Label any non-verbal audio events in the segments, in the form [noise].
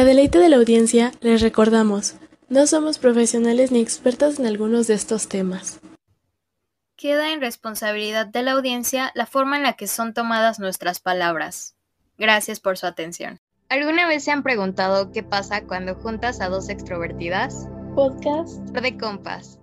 A deleite de la audiencia, les recordamos, no somos profesionales ni expertos en algunos de estos temas. Queda en responsabilidad de la audiencia la forma en la que son tomadas nuestras palabras. Gracias por su atención. ¿Alguna vez se han preguntado qué pasa cuando juntas a dos extrovertidas? Podcast de compas.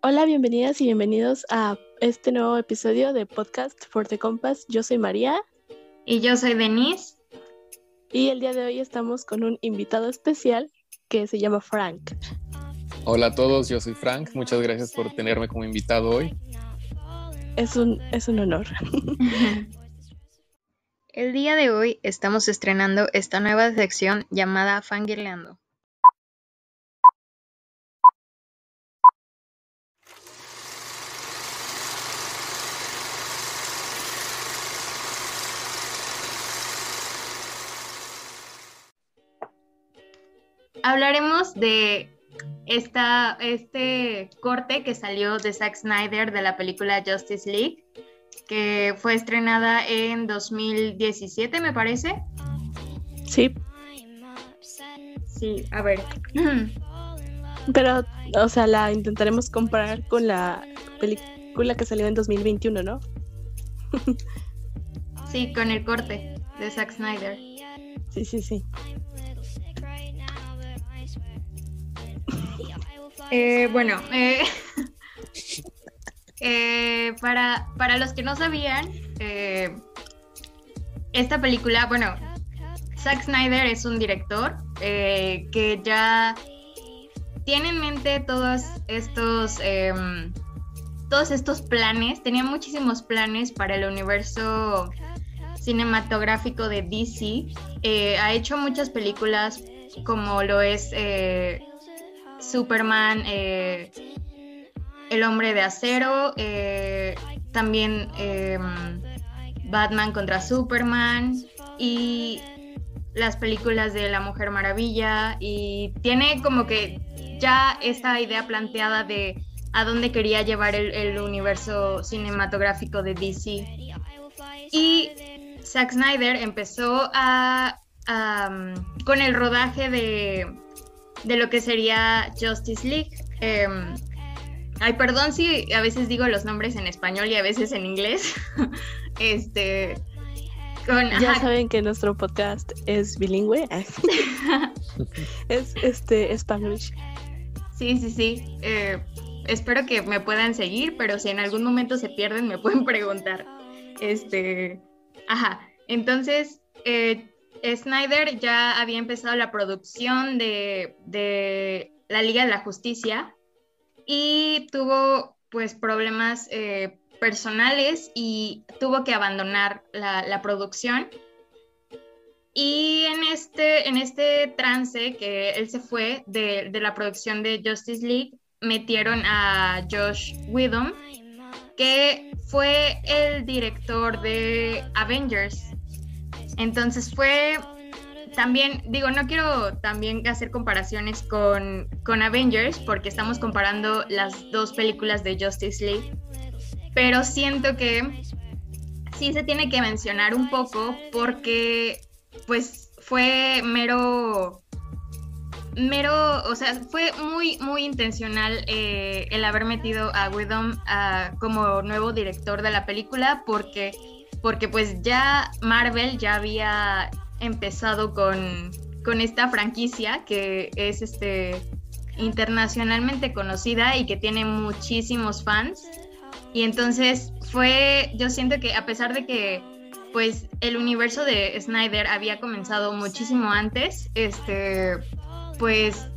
Hola, bienvenidas y bienvenidos a este nuevo episodio de Podcast for the Compass. Yo soy María. Y yo soy Denise. Y el día de hoy estamos con un invitado especial que se llama Frank. Hola a todos, yo soy Frank. Muchas gracias por tenerme como invitado hoy. Es un, es un honor. [laughs] el día de hoy estamos estrenando esta nueva sección llamada Fangirleando. Hablaremos de esta, este corte que salió de Zack Snyder de la película Justice League, que fue estrenada en 2017, me parece. Sí. Sí, a ver. [clears throat] Pero, o sea, la intentaremos comparar con la película que salió en 2021, ¿no? [laughs] sí, con el corte de Zack Snyder. Sí, sí, sí. Eh, bueno, eh, [laughs] eh, para, para, los que no sabían, esta película, bueno, Zack Snyder es un director que ya tiene en mente todos estos, em, todos estos planes, tenía muchísimos planes para el universo cinematográfico de DC. ha hecho muchas películas como lo es Superman, eh, El hombre de acero, eh, también em, Batman contra Superman y las películas de La Mujer Maravilla y tiene como que ya esta idea planteada de a dónde quería llevar el, universo cinematográfico de DC. Y Zack Snyder empezó a, con el rodaje de de lo que sería Justice League. Em, ay, perdón si a veces digo los nombres en español y a veces en inglés. [laughs] este. ya saben que nuestro podcast es bilingüe. [laughs] es este Spanish. Sí, sí, sí. Eh, espero que me puedan seguir, pero si en algún momento se pierden, me pueden preguntar. Este. Ajá. Entonces, eh, Snyder ya había empezado la producción de, la Liga de la Justicia y tuvo pues problemas eh, personales y tuvo que abandonar la, producción. Y en este, en este trance que él se fue de, de la producción de Justice League, metieron a Josh Whedon, que fue el director de Avengers. Entonces fue también, digo, no quiero también hacer comparaciones con, con Avengers porque estamos comparando las dos películas de Justice League, pero siento que sí se tiene que mencionar un poco porque pues fue mero mero, o sea, fue muy, muy intencional eh, el haber metido a Whedon como nuevo director de la película porque porque pues ya Marvel ya había empezado con, esta franquicia que es este internacionalmente conocida y que tiene muchísimos fans. Y entonces fue, yo siento que a pesar de que pues el universo de Snyder había comenzado muchísimo antes, este, pues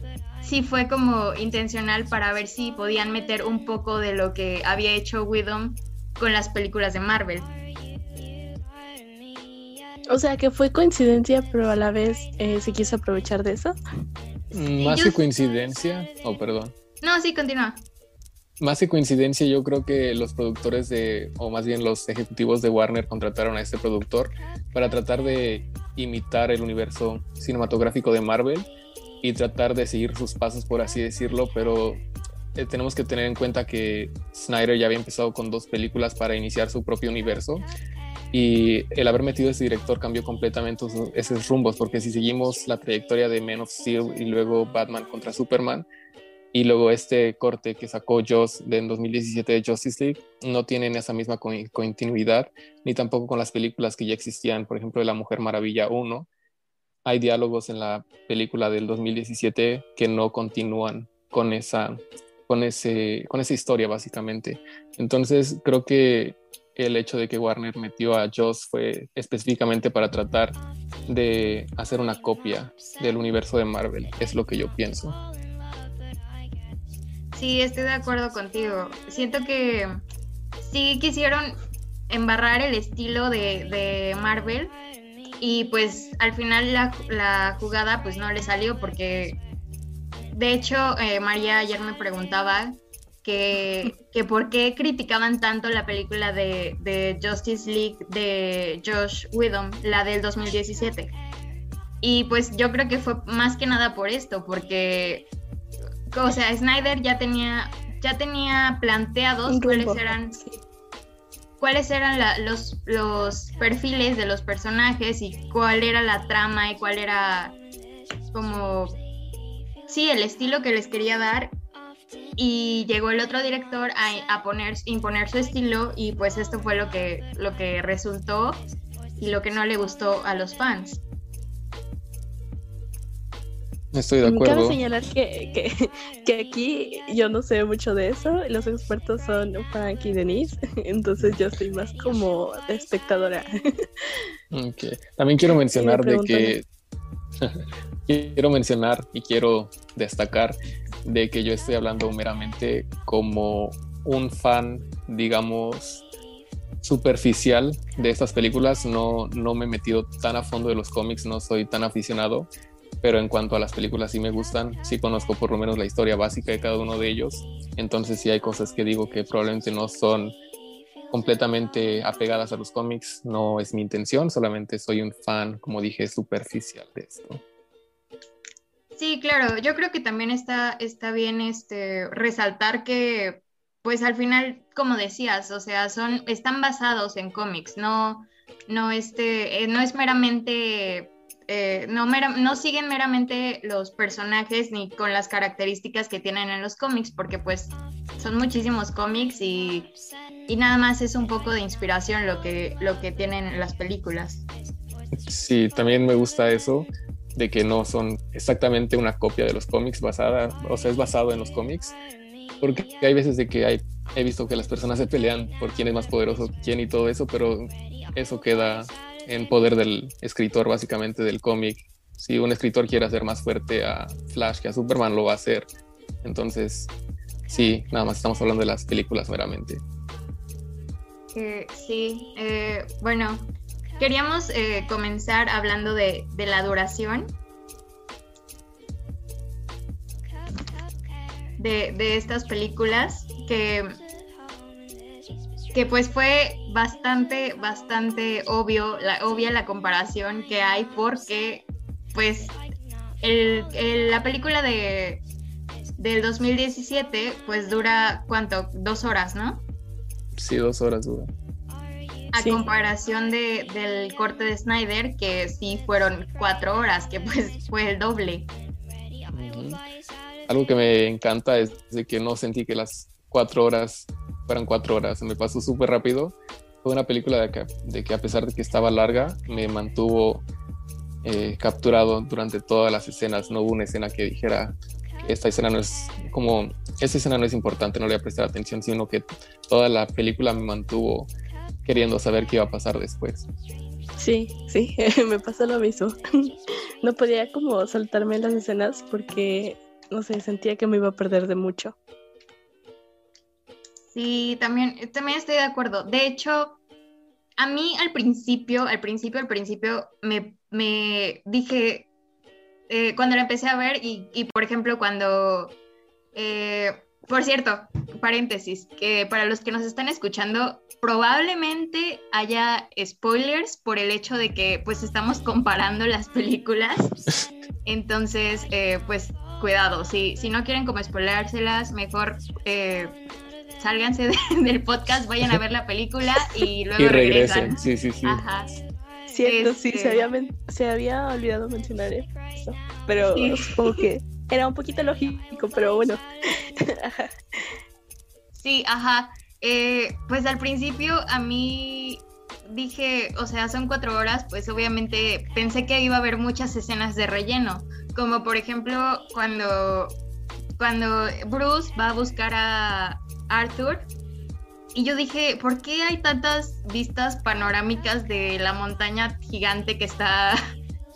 sí fue como intencional para ver si podían meter un poco de lo que había hecho Whedon con las películas de Marvel. O sea, que fue coincidencia, pero a la vez eh, se quiso aprovechar de eso. Mm, más que coincidencia, oh, perdón. No, sí, continúa. Más que coincidencia, yo creo que los productores de, o más bien los ejecutivos de Warner contrataron a este productor para tratar de imitar el universo cinematográfico de Marvel y tratar de seguir sus pasos, por así decirlo, pero eh, tenemos que tener en cuenta que Snyder ya había empezado con dos películas para iniciar su propio universo y el haber metido a ese director cambió completamente esos rumbos, porque si seguimos la trayectoria de Man of Steel y luego Batman contra Superman, y luego este corte que sacó Joss de en 2017 de Justice League, no tienen esa misma continuidad, ni tampoco con las películas que ya existían, por ejemplo, de La Mujer Maravilla 1. Hay diálogos en la película del 2017 que no continúan con esa, con ese, con esa historia, básicamente. Entonces, creo que el hecho de que Warner metió a Joss fue específicamente para tratar de hacer una copia del universo de Marvel, es lo que yo pienso. Sí, estoy de acuerdo contigo. Siento que sí quisieron embarrar el estilo de, Marvel y pues al final la, jugada pues no le salió porque de hecho eh, María ayer me preguntaba que, que por qué criticaban tanto la película de, Justice League de Josh Whedon, la del 2017. Y pues yo creo que fue más que nada por esto, porque, o sea, Snyder ya tenía, ya tenía planteados cuáles eran, cuáles eran los, los perfiles de los personajes y cuál era la trama y cuál era como, sí, el estilo que les quería dar y llegó el otro director a, poner, imponer su estilo y pues esto fue lo que, lo que resultó y lo que no le gustó a los fans. Estoy de acuerdo. Cabe señalar que, que, aquí yo no sé mucho de eso. Los expertos son Frank y Denise. [laughs] Entonces yo soy más como espectadora. Okay. También quiero mencionar de que. [laughs] quiero mencionar y quiero destacar de que yo estoy hablando meramente como un fan, digamos, superficial de estas películas. No, no me he metido tan a fondo de los cómics, no soy tan aficionado, pero en cuanto a las películas sí me gustan, sí conozco por lo menos la historia básica de cada uno de ellos. Entonces sí hay cosas que digo que probablemente no son completamente apegadas a los cómics, no es mi intención, solamente soy un fan, como dije, superficial de esto. Sí, claro, yo creo que también está, está bien este, resaltar que, pues al final, como decías, o sea, son, están basados en cómics, no, no, este, eh, no es meramente, eh, no, no siguen meramente los personajes ni con las características que tienen en los cómics, porque pues son muchísimos cómics y, y nada más es un poco de inspiración lo que, lo que tienen las películas. Sí, también me gusta eso de que no son exactamente una copia de los cómics basada, o sea, es basado en los cómics, porque hay veces de que hay, he visto que las personas se pelean por quién es más poderoso, quién y todo eso, pero eso queda en poder del escritor, básicamente del cómic. Si un escritor quiere hacer más fuerte a Flash que a Superman, lo va a hacer. Entonces, sí, nada más estamos hablando de las películas meramente. Eh, sí, eh, bueno, Queríamos eh, comenzar hablando de, la duración de, estas películas que, que pues fue bastante, bastante obvio, la, obvia la comparación que hay porque pues la película de del 2017 pues dura cuánto, dos horas, ¿no? Sí, dos horas dura a comparación de, del corte de Snyder, que sí fueron cuatro horas, que pues [laughs] fue el doble. Algo que me encanta es de que no sentí que las cuatro horas fueran cuatro horas, me pasó súper rápido. Fue una película de que, de que a pesar de que estaba larga, me mantuvo eh, capturado durante todas las escenas. No hubo una escena que dijera esta escena no es como, esta escena no es importante, no le voy a prestar atención, sino que toda la película me mantuvo queriendo saber qué iba a pasar después. Sí, sí, [laughs] me pasó lo mismo. [laughs] No podía como saltarme las escenas porque, no sé, sentía que me iba a perder de mucho. Sí, también, también estoy de acuerdo. De hecho, a mí al principio, al principio, al principio, me, me dije, eh, cuando la empecé a ver y, por ejemplo, cuando... Eh, por cierto, paréntesis, que para los que nos están escuchando, probablemente haya spoilers por el hecho de que pues estamos comparando las películas. Entonces, eh, pues cuidado, si, si no quieren como spoilárselas, mejor eh, sálganse [laughs] del podcast, vayan a ver la película y [laughs] luego regresan. Sí, sí, sí. Ajá. Cierto, sí, se había, se había olvidado mencionar eso. Pero que era un poquito lógico, pero bueno. [laughs] sí, ajá. Eh, pues al principio a mí dije, o sea, son cuatro horas, pues obviamente pensé que iba a haber muchas escenas de relleno, como por ejemplo cuando, cuando Bruce va a buscar a Arthur. Y yo dije, ¿por qué hay tantas vistas panorámicas de la montaña gigante que está,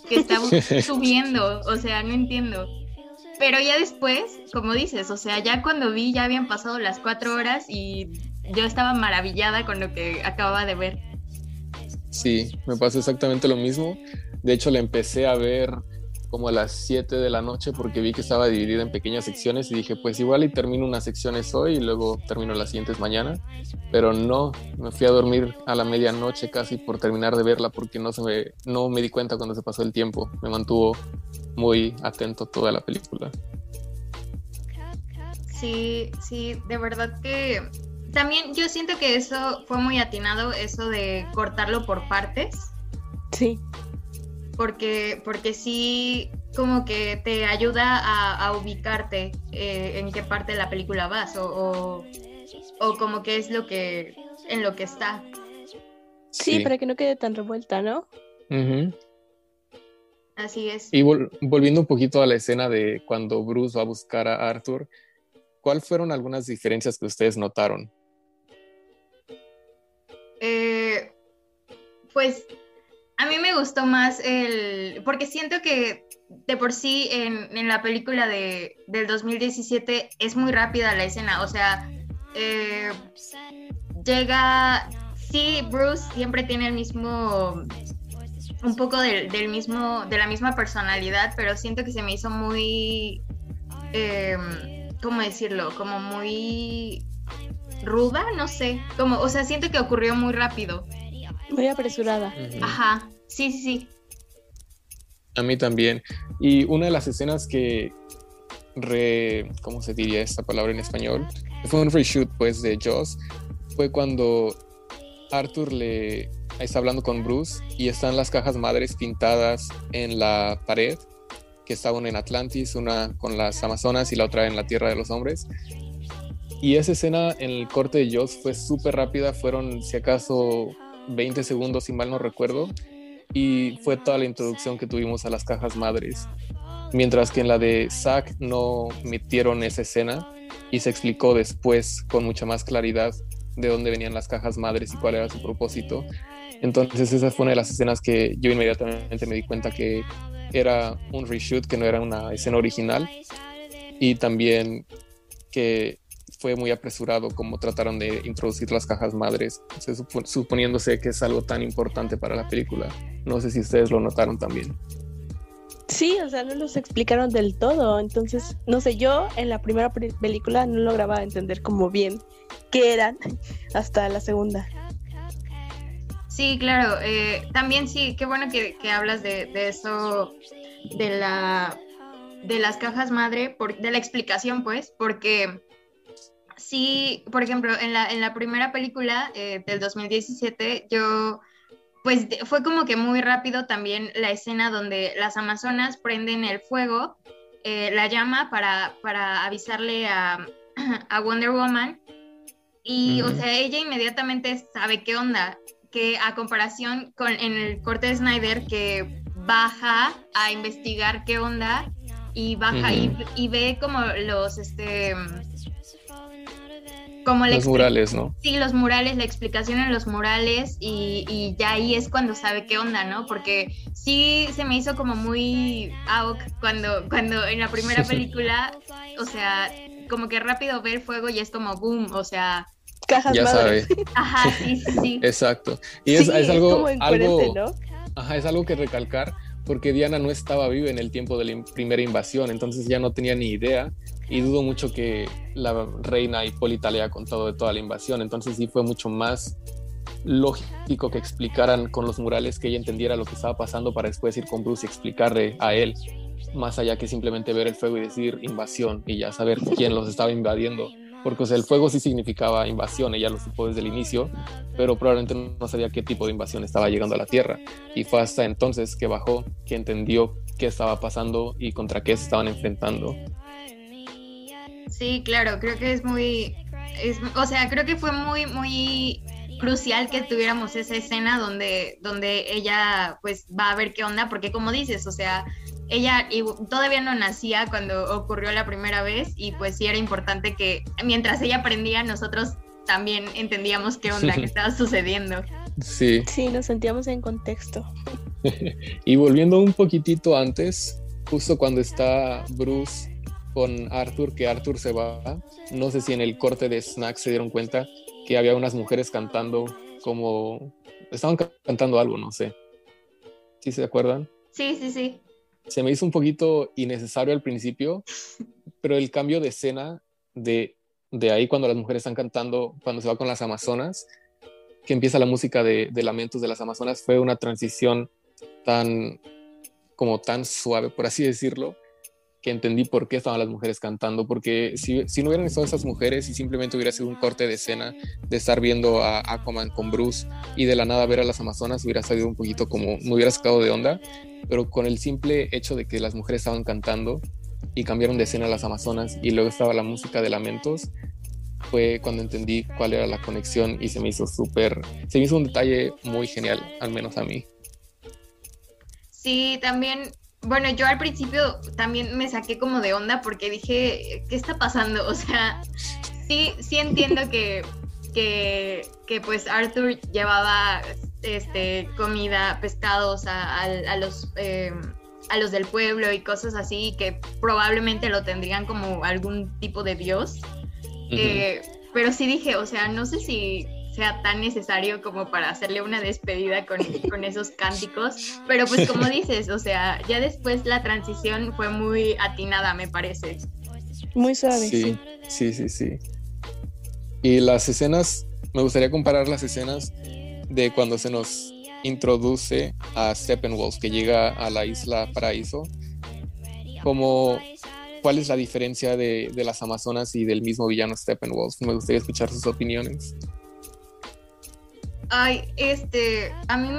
que está [laughs] subiendo? O sea, no entiendo. Pero ya después, como dices, o sea, ya cuando vi ya habían pasado las cuatro horas y yo estaba maravillada con lo que acababa de ver. Sí, me pasó exactamente lo mismo. De hecho, la empecé a ver como a las 7 de la noche porque vi que estaba dividida en pequeñas secciones y dije, pues igual y termino unas secciones hoy y luego termino las siguientes mañana. Pero no, me fui a dormir a la medianoche casi por terminar de verla porque no, se me, no me di cuenta cuando se pasó el tiempo. Me mantuvo muy atento toda la película. Sí, sí, de verdad que también yo siento que eso fue muy atinado, eso de cortarlo por partes. Sí. Porque, porque sí, como que te ayuda a, ubicarte eh, en qué parte de la película vas o, o, como que es lo que, en lo que está. Sí, para que no quede tan revuelta, ¿no? Así es. Y volviendo un poquito a la escena de cuando Bruce va a buscar a Arthur, ¿cuáles fueron algunas diferencias que ustedes notaron? Eh, pues a mí me gustó más el, porque siento que de por sí en, la película de, del 2017 es muy rápida la escena, o sea, eh, llega, sí, Bruce siempre tiene el mismo un poco del, mismo, de la misma personalidad, pero siento que se me hizo muy, eh, ¿cómo decirlo? Como muy ruda, no sé, como, o sea, siento que ocurrió muy rápido. Muy apresurada. Ajá, sí, sí, sí. A mí también. Y una de las escenas que re, ¿cómo se diría esta palabra en español? Fue un reshoot, pues, de Joss. Fue cuando Arthur le está hablando con Bruce y están las cajas madres pintadas en la pared, que estaban en Atlantis, una con las Amazonas y la otra en la Tierra de los Hombres. Y esa escena en el corte de Joss fue súper rápida, fueron si acaso 20 segundos, si mal no recuerdo, y fue toda la introducción que tuvimos a las cajas madres. Mientras que en la de Zack no metieron esa escena y se explicó después con mucha más claridad de dónde venían las cajas madres y cuál era su propósito. Entonces esa fue una de las escenas que yo inmediatamente me di cuenta que era un reshoot, que no era una escena original. Y también que fue muy apresurado como trataron de introducir las cajas madres, suponiéndose que es algo tan importante para la película. No sé si ustedes lo notaron también. Sí, o sea, no los explicaron del todo. Entonces, no sé, yo en la primera película no lograba entender como bien qué eran [laughs] hasta la segunda. Sí, claro. Eh, también sí, qué bueno que, hablas de, eso, de la de las cajas madre, por, de la explicación, pues, porque sí, por ejemplo, en la, en la primera película eh, del 2017, yo, pues fue como que muy rápido también la escena donde las amazonas prenden el fuego, eh, la llama para, para avisarle a, [clears throat] a, Wonder Woman. Y, o sea, ella inmediatamente sabe qué onda, que a comparación con en el corte de Snyder, que baja a investigar qué onda y baja y, y, ve como los, este, como los murales, ¿no? Sí, los murales, la explicación en los murales y, y, ya ahí es cuando sabe qué onda, ¿no? Porque sí se me hizo como muy AUK cuando, cuando en la primera [laughs] película, o sea, como que rápido ver fuego y es como boom, o sea... Cajas ya sabe. [laughs] Ajá, sí, sí, sí. Exacto. Y es, es algo... algo ¿no? Ajá, es algo que recalcar porque Diana no estaba viva en el tiempo de la primera invasión, entonces ya no tenía ni idea y dudo mucho que la reina Hipólita le haya contado de toda la invasión, entonces sí fue mucho más lógico que explicaran con los murales que ella entendiera lo que estaba pasando para después ir con Bruce y explicarle a él, más allá que simplemente ver el fuego y decir invasión y ya saber quién los estaba invadiendo. Porque o sea, el fuego sí significaba invasión, ella lo supo desde el inicio, pero probablemente no sabía qué tipo de invasión estaba llegando a la Tierra. Y fue hasta entonces que bajó, que entendió qué estaba pasando y contra qué se estaban enfrentando. Sí, claro, creo que es muy, o sea, creo que fue muy, muy crucial que tuviéramos esa escena donde, donde ella pues va a ver qué onda, porque como dices, o sea, ella todavía no nacía cuando ocurrió la primera vez y pues sí era importante que mientras ella aprendía nosotros también entendíamos qué onda, que [laughs] estaba sucediendo. Sí. Sí, nos sentíamos en contexto. [laughs] y volviendo un poquitito antes, justo cuando está Bruce con Arthur, que Arthur se va, no sé si en el corte de Snack se dieron cuenta que había unas mujeres cantando como... Estaban cantando algo, no sé. ¿Sí se acuerdan? Sí, sí, sí. Se me hizo un poquito innecesario al principio, [laughs] pero el cambio de escena de, de ahí cuando las mujeres están cantando, cuando se va con las Amazonas, que empieza la música de, de lamentos de las Amazonas, fue una transición tan como tan suave, por así decirlo, que entendí por qué estaban las mujeres cantando, porque si, si, no hubieran estado esas mujeres y simplemente hubiera sido un corte de escena de estar viendo a Aquaman con Bruce y de la nada ver a las Amazonas, hubiera salido un poquito como, me hubiera sacado de onda, pero con el simple hecho de que las mujeres estaban cantando y cambiaron de escena a las Amazonas y luego estaba la música de lamentos, fue cuando entendí cuál era la conexión y se me hizo súper, se me hizo un detalle muy genial, al menos a mí. Sí, también bueno, yo al principio también me saqué como de onda porque dije, ¿qué está pasando? [laughs] O sea, sí, sí entiendo que, que, pues Arthur llevaba este, comida, pescados a, los, eh, a los del pueblo y cosas así que probablemente lo tendrían como algún tipo de dios. Eh, pero sí dije, o sea, no sé si sea tan necesario como para hacerle una despedida con, con, esos cánticos, pero pues como dices, o sea, ya después la transición fue muy atinada, me parece. Muy suave. Sí, sí, sí, sí. Y las escenas, me gustaría comparar las escenas de cuando se nos introduce a Steppenwolf, que llega a la isla Paraíso, como cuál es la diferencia de, de, las Amazonas y del mismo villano Steppenwolf. Me gustaría escuchar sus opiniones. Ay, este, a mí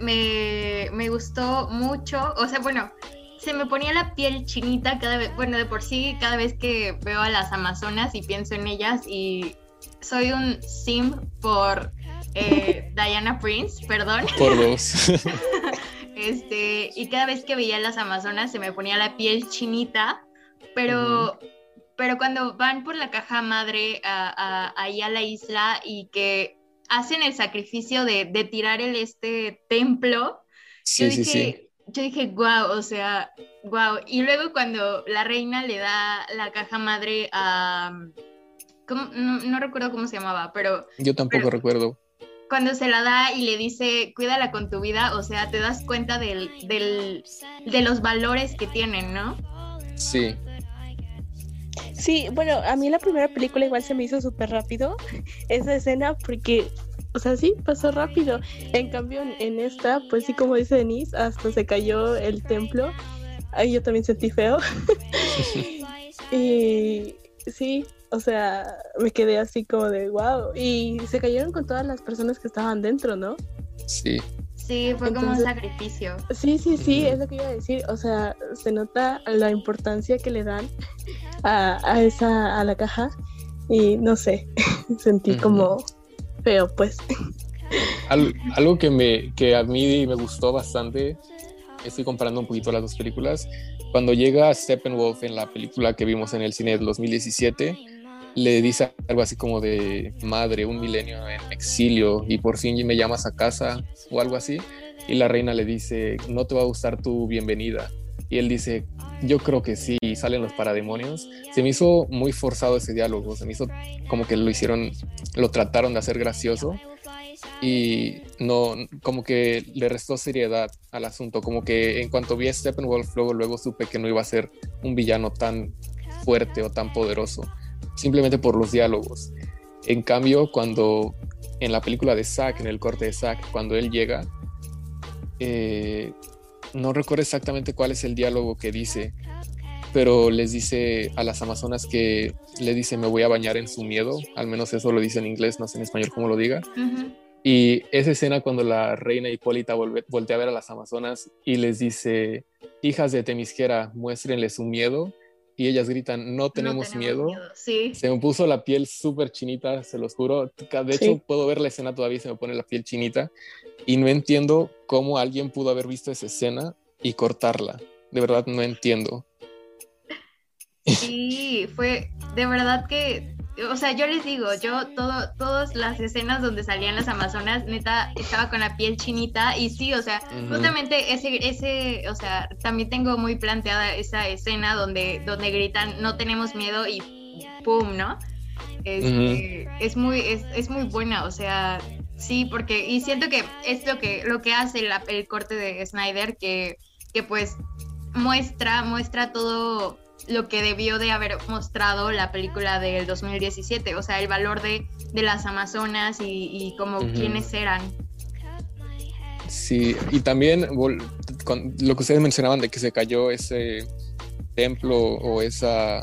me, me, gustó mucho, o sea, bueno, se me ponía la piel chinita cada vez, bueno, de por sí, cada vez que veo a las Amazonas y pienso en ellas y soy un sim por eh, [laughs] Diana Prince, perdón. Por dos. [laughs] este, y cada vez que veía a las Amazonas se me ponía la piel chinita, pero... Pero cuando van por la caja madre ahí a la isla y que hacen el sacrificio de, tirar el este templo, yo dije, yo dije, wow, o sea, wow. Y luego cuando la reina le da la caja madre a, no, recuerdo cómo se llamaba, pero... Yo tampoco recuerdo. Cuando se la da y le dice, cuídala con tu vida, o sea, te das cuenta del, del, de los valores que tienen, ¿no? Sí. Sí, bueno, a mí la primera película igual se me hizo súper rápido [laughs] esa escena porque, o sea, sí, pasó rápido. En cambio, en, esta, pues sí, como dice Denise, hasta se cayó el templo. Ahí yo también sentí feo. [laughs] y sí, o sea, me quedé así como de wow. Y se cayeron con todas las personas que estaban dentro, ¿no? Sí. Sí, fue como un sacrificio. Sí, sí, sí, es lo que iba a decir. O sea, se nota la importancia que le dan a, esa, a la caja y no sé, [laughs] sentí como feo, pues. algo que, me, que a mí me gustó bastante, estoy comparando un poquito las dos películas, cuando llega Steppenwolf en la película que vimos en el cine del 2017, le dice algo así como de madre, un milenio en exilio y por fin me llamas a casa o algo así. Y la reina le dice, no te va a gustar tu bienvenida. Y él dice, yo creo que sí, salen los parademonios. Se me hizo muy forzado ese diálogo, se me hizo como que lo hicieron, lo trataron de hacer gracioso y no, como que le restó seriedad al asunto, como que en cuanto vi a Steppenwolf luego, luego supe que no iba a ser un villano tan fuerte o tan poderoso, simplemente por los diálogos. En cambio, cuando en la película de Zack, en el corte de Zack, cuando él llega, eh, no recuerdo exactamente cuál es el diálogo que dice, pero les dice a las amazonas que le dice me voy a bañar en su miedo, al menos eso lo dice en inglés, no sé en español cómo lo diga. Y esa escena cuando la reina Hipólita voltea a ver a las amazonas y les dice, hijas de Temisquera, muéstrenle su miedo. Y ellas gritan, no tenemos, miedo. Se me puso la piel súper chinita, se los juro. De hecho, puedo ver la escena todavía y se me pone la piel chinita. Y no entiendo cómo alguien pudo haber visto esa escena y cortarla. De verdad, no entiendo. Sí, fue de verdad que, o sea, yo les digo, yo todo, todas las escenas donde salían las amazonas, neta, estaba con la piel chinita y sí, o sea, justamente ese, ese, o sea, también tengo muy planteada esa escena donde, donde gritan, no tenemos miedo y pum, ¿no? Este, es muy, es, es, muy buena, o sea, sí, porque, y siento que es lo que, lo que hace el corte de Snyder, que, que pues muestra, muestra todo lo que debió de haber mostrado la película del 2017, o sea, el valor de, las Amazonas y, como quiénes eran. Sí, y también lo que ustedes mencionaban de que se cayó ese templo o ese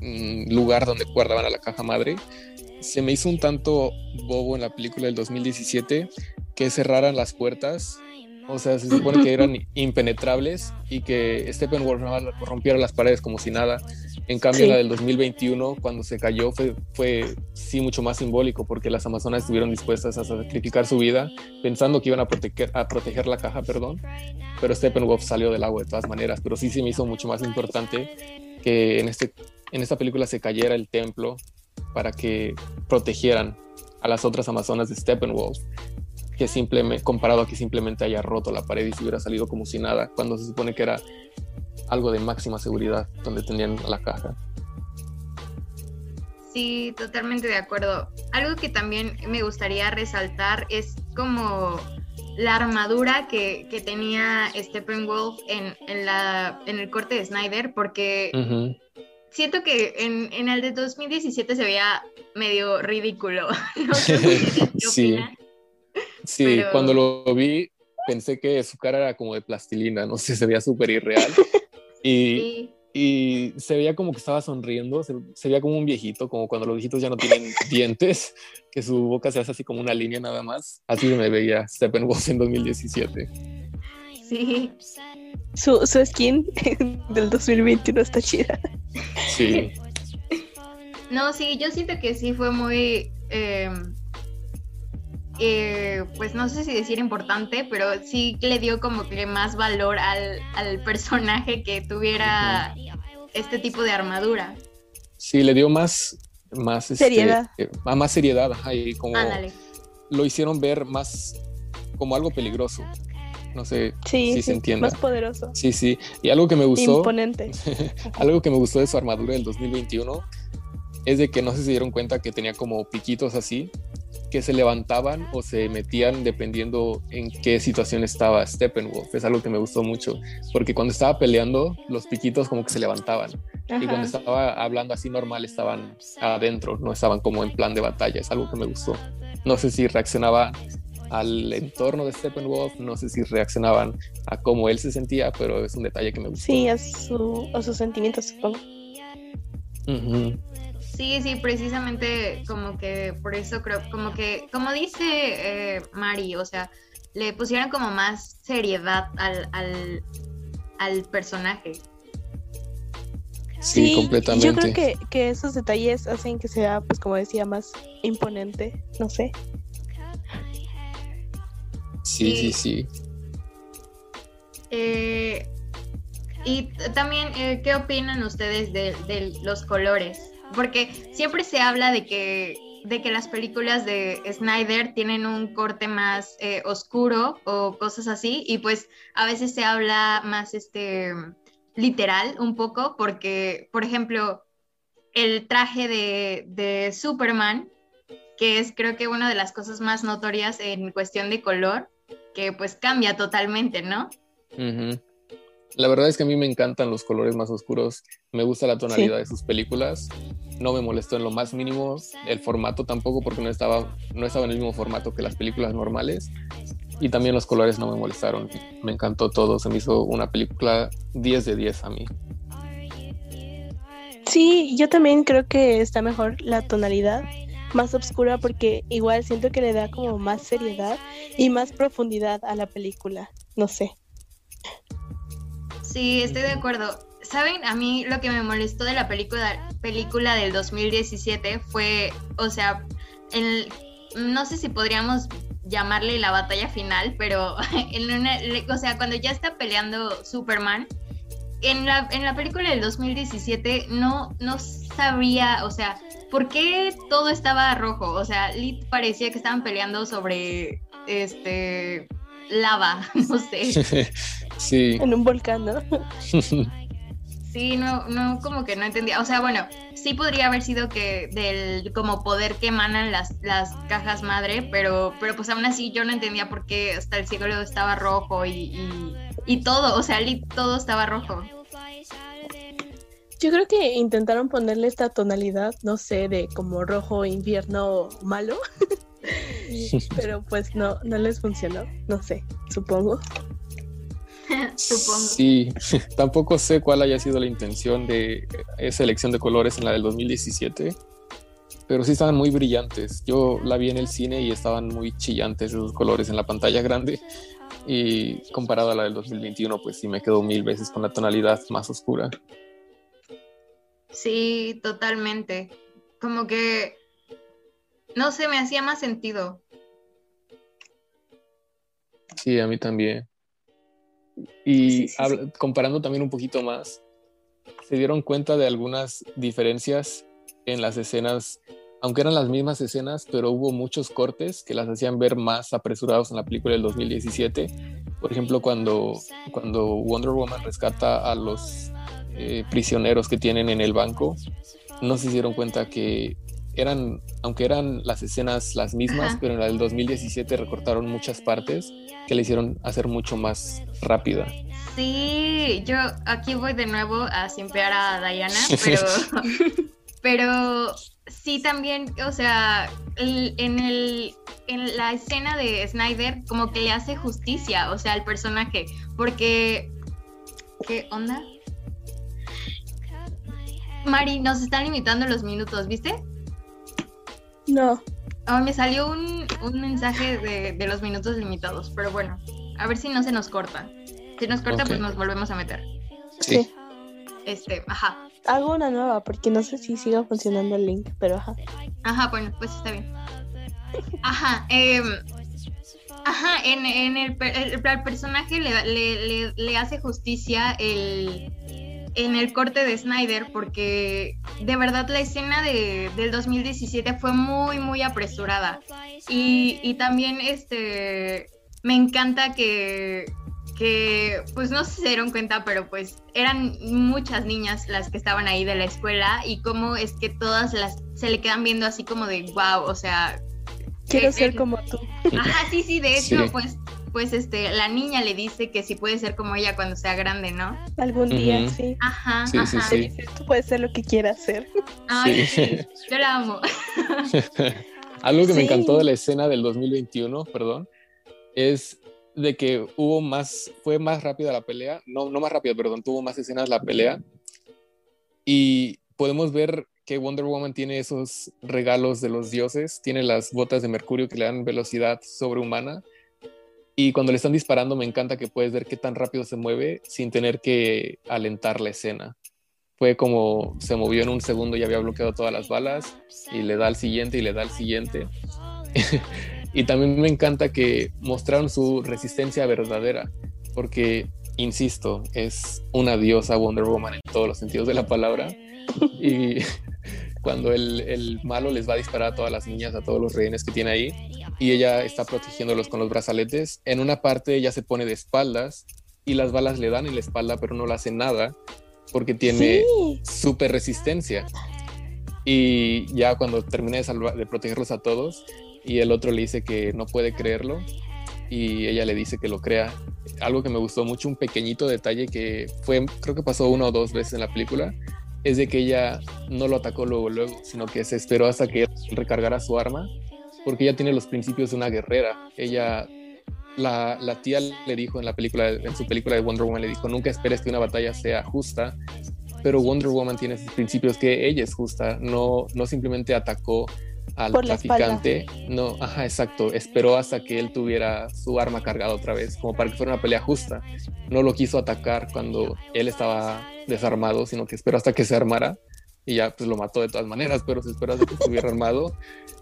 mm, lugar donde guardaban a la caja madre, se me hizo un tanto bobo en la película del 2017 que cerraran las puertas o sea, se supone que eran impenetrables y que Steppenwolf rompiera las paredes como si nada. En cambio, la del 2021, cuando se cayó, fue, fue sí mucho más simbólico porque las amazonas estuvieron dispuestas a sacrificar su vida pensando que iban a proteger, a proteger la caja, perdón. Pero Steppenwolf salió del agua de todas maneras. Pero sí se me hizo mucho más importante que en, este, en esta película se cayera el templo para que protegieran a las otras amazonas de Steppenwolf que simplemente, comparado a que simplemente haya roto la pared y se hubiera salido como si nada, cuando se supone que era algo de máxima seguridad donde tenían la caja. Sí, totalmente de acuerdo. Algo que también me gustaría resaltar es como la armadura que, que tenía Steppenwolf en, en, la, en el corte de Snyder, porque siento que en, en, el de 2017 se veía medio ridículo. [laughs] [laughs] No sé sí. Cuando lo vi pensé que su cara era como de plastilina, no sé, se veía súper irreal. [laughs] Y, y, se veía como que estaba sonriendo, se, veía como un viejito, como cuando los viejitos ya no tienen [laughs] dientes, que su boca se hace así como una línea nada más. Así me veía Steppenwolf en 2017. Sí. Su, su skin [laughs] del 2021 está chida. Sí. No, sí, yo siento que sí fue muy... Em, eh, pues no sé si decir importante, pero sí le dio como que más valor al, personaje que tuviera este tipo de armadura. Sí, le dio más, más este, seriedad. Eh, más seriedad, y como lo hicieron ver más como algo peligroso. No sé si se entiende. Más poderoso. Sí, sí. Y algo que me gustó. Imponente. [laughs] algo que me gustó de su armadura del 2021 es de que no sé si se dieron cuenta que tenía como piquitos así que se levantaban o se metían dependiendo en qué situación estaba Steppenwolf. Es algo que me gustó mucho, porque cuando estaba peleando, los piquitos como que se levantaban. Y cuando estaba hablando así normal, estaban adentro, no estaban como en plan de batalla. Es algo que me gustó. No sé si reaccionaba al entorno de Steppenwolf, no sé si reaccionaban a cómo él se sentía, pero es un detalle que me gustó. Sí, a, su, a sus sentimientos, supongo. Sí, sí, precisamente como que por eso creo, como que, como dice eh, Mari, o sea, le pusieron como más seriedad al, al, personaje. Sí, completamente. Yo creo que, que, esos detalles hacen que sea, pues como decía, más imponente, no sé. Sí, sí, sí. Eh, y también, eh, ¿qué opinan ustedes de, de los colores? Porque siempre se habla de que, de que las películas de Snyder tienen un corte más eh, oscuro o cosas así, y pues a veces se habla más este literal un poco, porque, por ejemplo, el traje de, Superman, que es creo que una de las cosas más notorias en cuestión de color, que pues cambia totalmente, ¿no? La verdad es que a mí me encantan los colores más oscuros, me gusta la tonalidad de sus películas, no me molestó en lo más mínimo el formato tampoco porque no estaba, no estaba en el mismo formato que las películas normales. Y también los colores no me molestaron, me encantó todo, se me hizo una película 10 de 10 a mí. Sí, yo también creo que está mejor la tonalidad más oscura porque igual siento que le da como más seriedad y más profundidad a la película, no sé. Sí, estoy de acuerdo. Saben, a mí lo que me molestó de la película, película del 2017 fue, o sea, el, no sé si podríamos llamarle la batalla final, pero [laughs] en una, o sea, cuando ya está peleando Superman, en la, en la película del 2017 no, no sabía, o sea, ¿por qué todo estaba rojo? O sea, Lit parecía que estaban peleando sobre este lava, [laughs] no sé. [laughs] Sí. En un volcán, ¿no? [laughs] Sí, no, no, como que no entendía. O sea, bueno, sí podría haber sido que del como poder que emanan las, las cajas madre, pero, pero pues aún así yo no entendía por qué hasta el cielo estaba rojo y, y, todo, o sea, todo estaba rojo. Yo creo que intentaron ponerle esta tonalidad, no sé, de como rojo invierno malo, [laughs] [laughs] pero pues no, no les funcionó, no sé, supongo. [laughs] Supongo. Sí, [laughs] tampoco sé cuál haya sido la intención de esa elección de colores en la del 2017, pero sí estaban muy brillantes. Yo la vi en el cine y estaban muy chillantes esos colores en la pantalla grande y comparado a la del 2021, pues sí me quedo mil veces con la tonalidad más oscura. Sí, totalmente. Como que, no sé, me hacía más sentido. Sí, a mí también. Y comparando también un poquito más, se dieron cuenta de algunas diferencias en las escenas, aunque eran las mismas escenas, pero hubo muchos cortes que las hacían ver más apresurados en la película del 2017. Por ejemplo, cuando, cuando Wonder Woman rescata a los eh, prisioneros que tienen en el banco, no se dieron cuenta que eran, aunque eran las escenas las mismas, pero en la del 2017 recortaron muchas partes que le hicieron hacer mucho más rápida. Sí, yo aquí voy de nuevo a simpear a Diana, [laughs] pero, pero sí también, o sea, en, el, en la escena de Snyder como que le hace justicia, o sea, al personaje, porque... ¿Qué onda? Mari, nos están limitando los minutos, ¿viste? No. Oh, me salió un, mensaje de, los minutos limitados, pero bueno, a ver si no se nos corta. Si nos corta, pues nos volvemos a meter. Sí. Este, ajá. Hago una nueva porque no sé si siga funcionando el link, pero ajá. Ajá, bueno, pues está bien. Ajá, eh, ajá, en, en el, el, personaje le, le, le hace justicia el, en el corte de Snyder porque de verdad la escena de, del 2017 fue muy, muy apresurada. Y, también este, me encanta que, que, pues no se dieron cuenta, pero pues eran muchas niñas las que estaban ahí de la escuela y cómo es que todas las se le quedan viendo así como de wow, o sea... Quiero eh, ser eh, como tú. [laughs] Ajá, sí, sí, de hecho, pues pues este, la niña le dice que si puede ser como ella cuando sea grande, ¿no? Algún día, sí. Ajá, sí, ajá. Sí, sí. Tú puedes ser lo que quieras ser. [laughs] Ay, sí. yo la amo. [laughs] Algo que me encantó de la escena del 2021, perdón, es de que hubo más, fue más rápida la pelea, no, no más rápida, perdón, tuvo más escenas la pelea y podemos ver que Wonder Woman tiene esos regalos de los dioses, tiene las botas de mercurio que le dan velocidad sobrehumana y cuando le están disparando me encanta que puedes ver qué tan rápido se mueve sin tener que alentar la escena. Fue como se movió en un segundo y había bloqueado todas las balas y le da al siguiente y le da al siguiente. [laughs] y también me encanta que mostraron su resistencia verdadera, porque, insisto, es una diosa Wonder Woman en todos los sentidos de la palabra. Y [laughs] cuando el, el, malo les va a disparar a todas las niñas, a todos los rehenes que tiene ahí, y ella está protegiéndolos con los brazaletes, en una parte ella se pone de espaldas y las balas le dan en la espalda, pero no le hacen nada porque tiene súper resistencia. Y ya cuando termina de, de protegerlos a todos y el otro le dice que no puede creerlo, y ella le dice que lo crea. Algo que me gustó mucho, un pequeñito detalle que fue, creo que pasó una o dos veces en la película, es de que ella no lo atacó luego, luego, sino que se esperó hasta que recargara su arma, porque ella tiene los principios de una guerrera. Ella, la, la tía le dijo en la película, en su película de Wonder Woman, le dijo, nunca esperes que una batalla sea justa, pero Wonder Woman tiene sus principios que ella es justa, no, no simplemente atacó al traficante. No, ajá, exacto. Esperó hasta que él tuviera su arma cargada otra vez, como para que fuera una pelea justa. No lo quiso atacar cuando él estaba desarmado, sino que esperó hasta que se armara y ya pues lo mató de todas maneras, pero se esperó hasta que estuviera armado.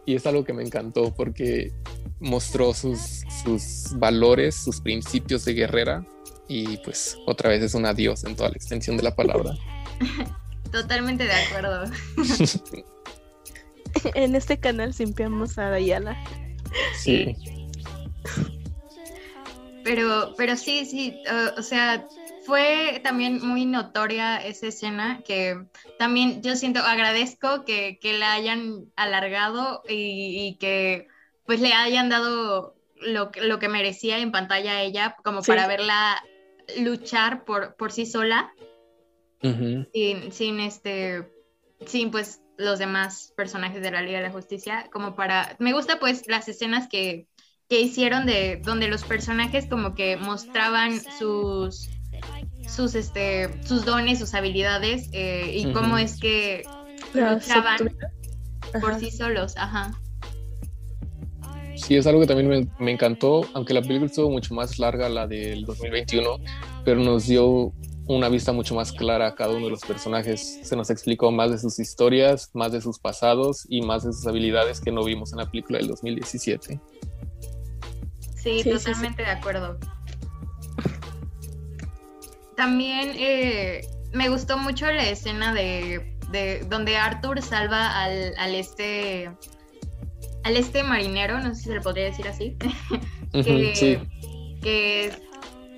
Y es algo que me encantó porque mostró sus, sus valores, sus principios de guerrera y pues otra vez es una diosa en toda la extensión de la palabra. [laughs] Totalmente de acuerdo. [laughs] [laughs] en este canal simpiamos a Dayala. Sí. Pero, pero sí, sí, o sea, fue también muy notoria esa escena que también yo siento, agradezco que, la hayan alargado y, que pues le hayan dado lo, lo que merecía en pantalla a ella, como para verla luchar por, por sí sola, sin, sin este, sin pues los demás personajes de la Liga de la Justicia, como para, me gusta pues las escenas que, que hicieron de donde los personajes como que mostraban sus sus este sus dones, sus habilidades eh, y cómo es que luchaban por sí solos, ajá. Sí, es algo que también me, me, encantó, aunque la película estuvo mucho más larga, la del 2021, pero nos dio una vista mucho más clara a cada uno de los personajes. Se nos explicó más de sus historias, más de sus pasados y más de sus habilidades que no vimos en la película del 2017. Sí, totalmente de acuerdo. También eh, me gustó mucho la escena de, donde Arthur salva al, este al este marinero, no sé si se le podría decir así, [laughs] que, que,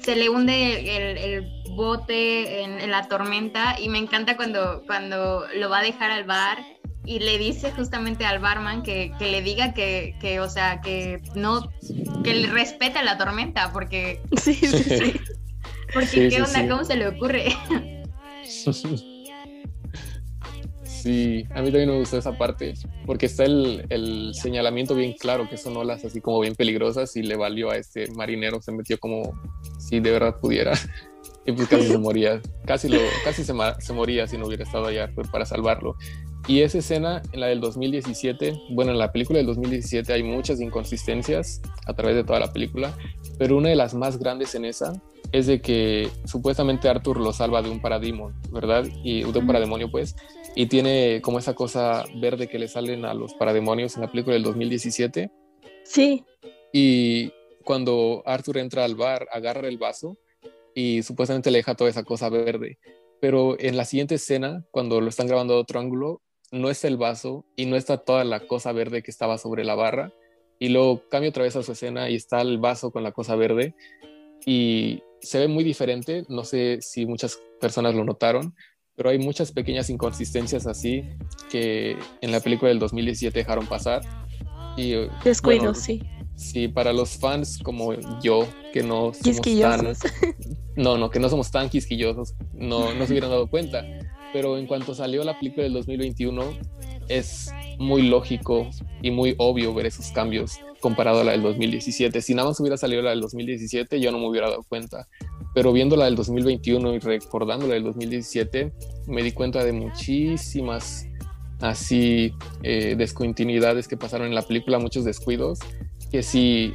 se le hunde el bote en, la tormenta y me encanta cuando, cuando lo va a dejar al bar y le dice justamente al barman que, le diga que, que, o sea, que no, que le respeta la tormenta, porque... [laughs] Sí, sí, sí. [laughs] Porque, ¿qué onda? ¿Cómo se le ocurre? [laughs] Sí, a mí también me gustó esa parte, porque está el, el, señalamiento bien claro que son olas así como bien peligrosas y le valió a este marinero, se metió como si de verdad pudiera y pues casi se [laughs] moría, casi, lo, casi se, se moría si no hubiera estado allá para salvarlo. Y esa escena, en la del 2017, bueno, en la película del 2017 hay muchas inconsistencias a través de toda la película, pero una de las más grandes en esa es de que supuestamente Arthur lo salva de un paradigma, ¿verdad? Y de un parademonio, pues, y tiene como esa cosa verde que le salen a los parademonios en la película del 2017. Sí. Y cuando Arthur entra al bar, agarra el vaso y supuestamente le deja toda esa cosa verde. Pero en la siguiente escena, cuando lo están grabando a otro ángulo, no está el vaso y no está toda la cosa verde que estaba sobre la barra. Y luego cambia otra vez a su escena y está el vaso con la cosa verde. Y se ve muy diferente. No sé si muchas personas lo notaron, pero hay muchas pequeñas inconsistencias así que en la película del 2017 dejaron pasar. Y, Descuido, sí. Sí, para los fans como yo, que no somos tan... No, no, que no somos tan quisquillosos, no, no se hubieran dado cuenta. Pero en cuanto salió la película del 2021, es muy lógico y muy obvio ver esos cambios comparado a la del 2017. Si nada más hubiera salido la del 2017, yo no me hubiera dado cuenta. Pero viendo la del 2021 y recordando la del 2017, me di cuenta de muchísimas así eh, descontinuidades que pasaron en la película, muchos descuidos que sí,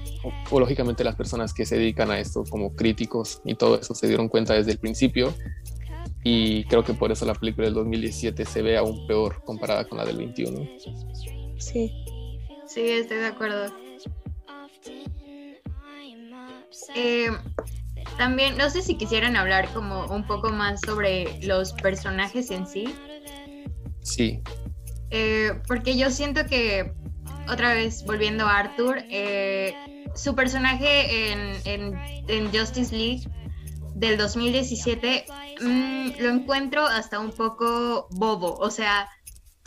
o, lógicamente las personas que se dedican a esto como críticos y todo eso se dieron cuenta desde el principio y creo que por eso la película del 2017 se ve aún peor comparada con la del 21. Sí. Sí, estoy de acuerdo. Eh, también, no sé si quisieran hablar como un poco más sobre los personajes en sí. Sí. Eh, porque yo siento que otra vez volviendo a Arthur, eh, su personaje en, Justice League del 2017 mm, lo encuentro hasta un poco bobo, o sea,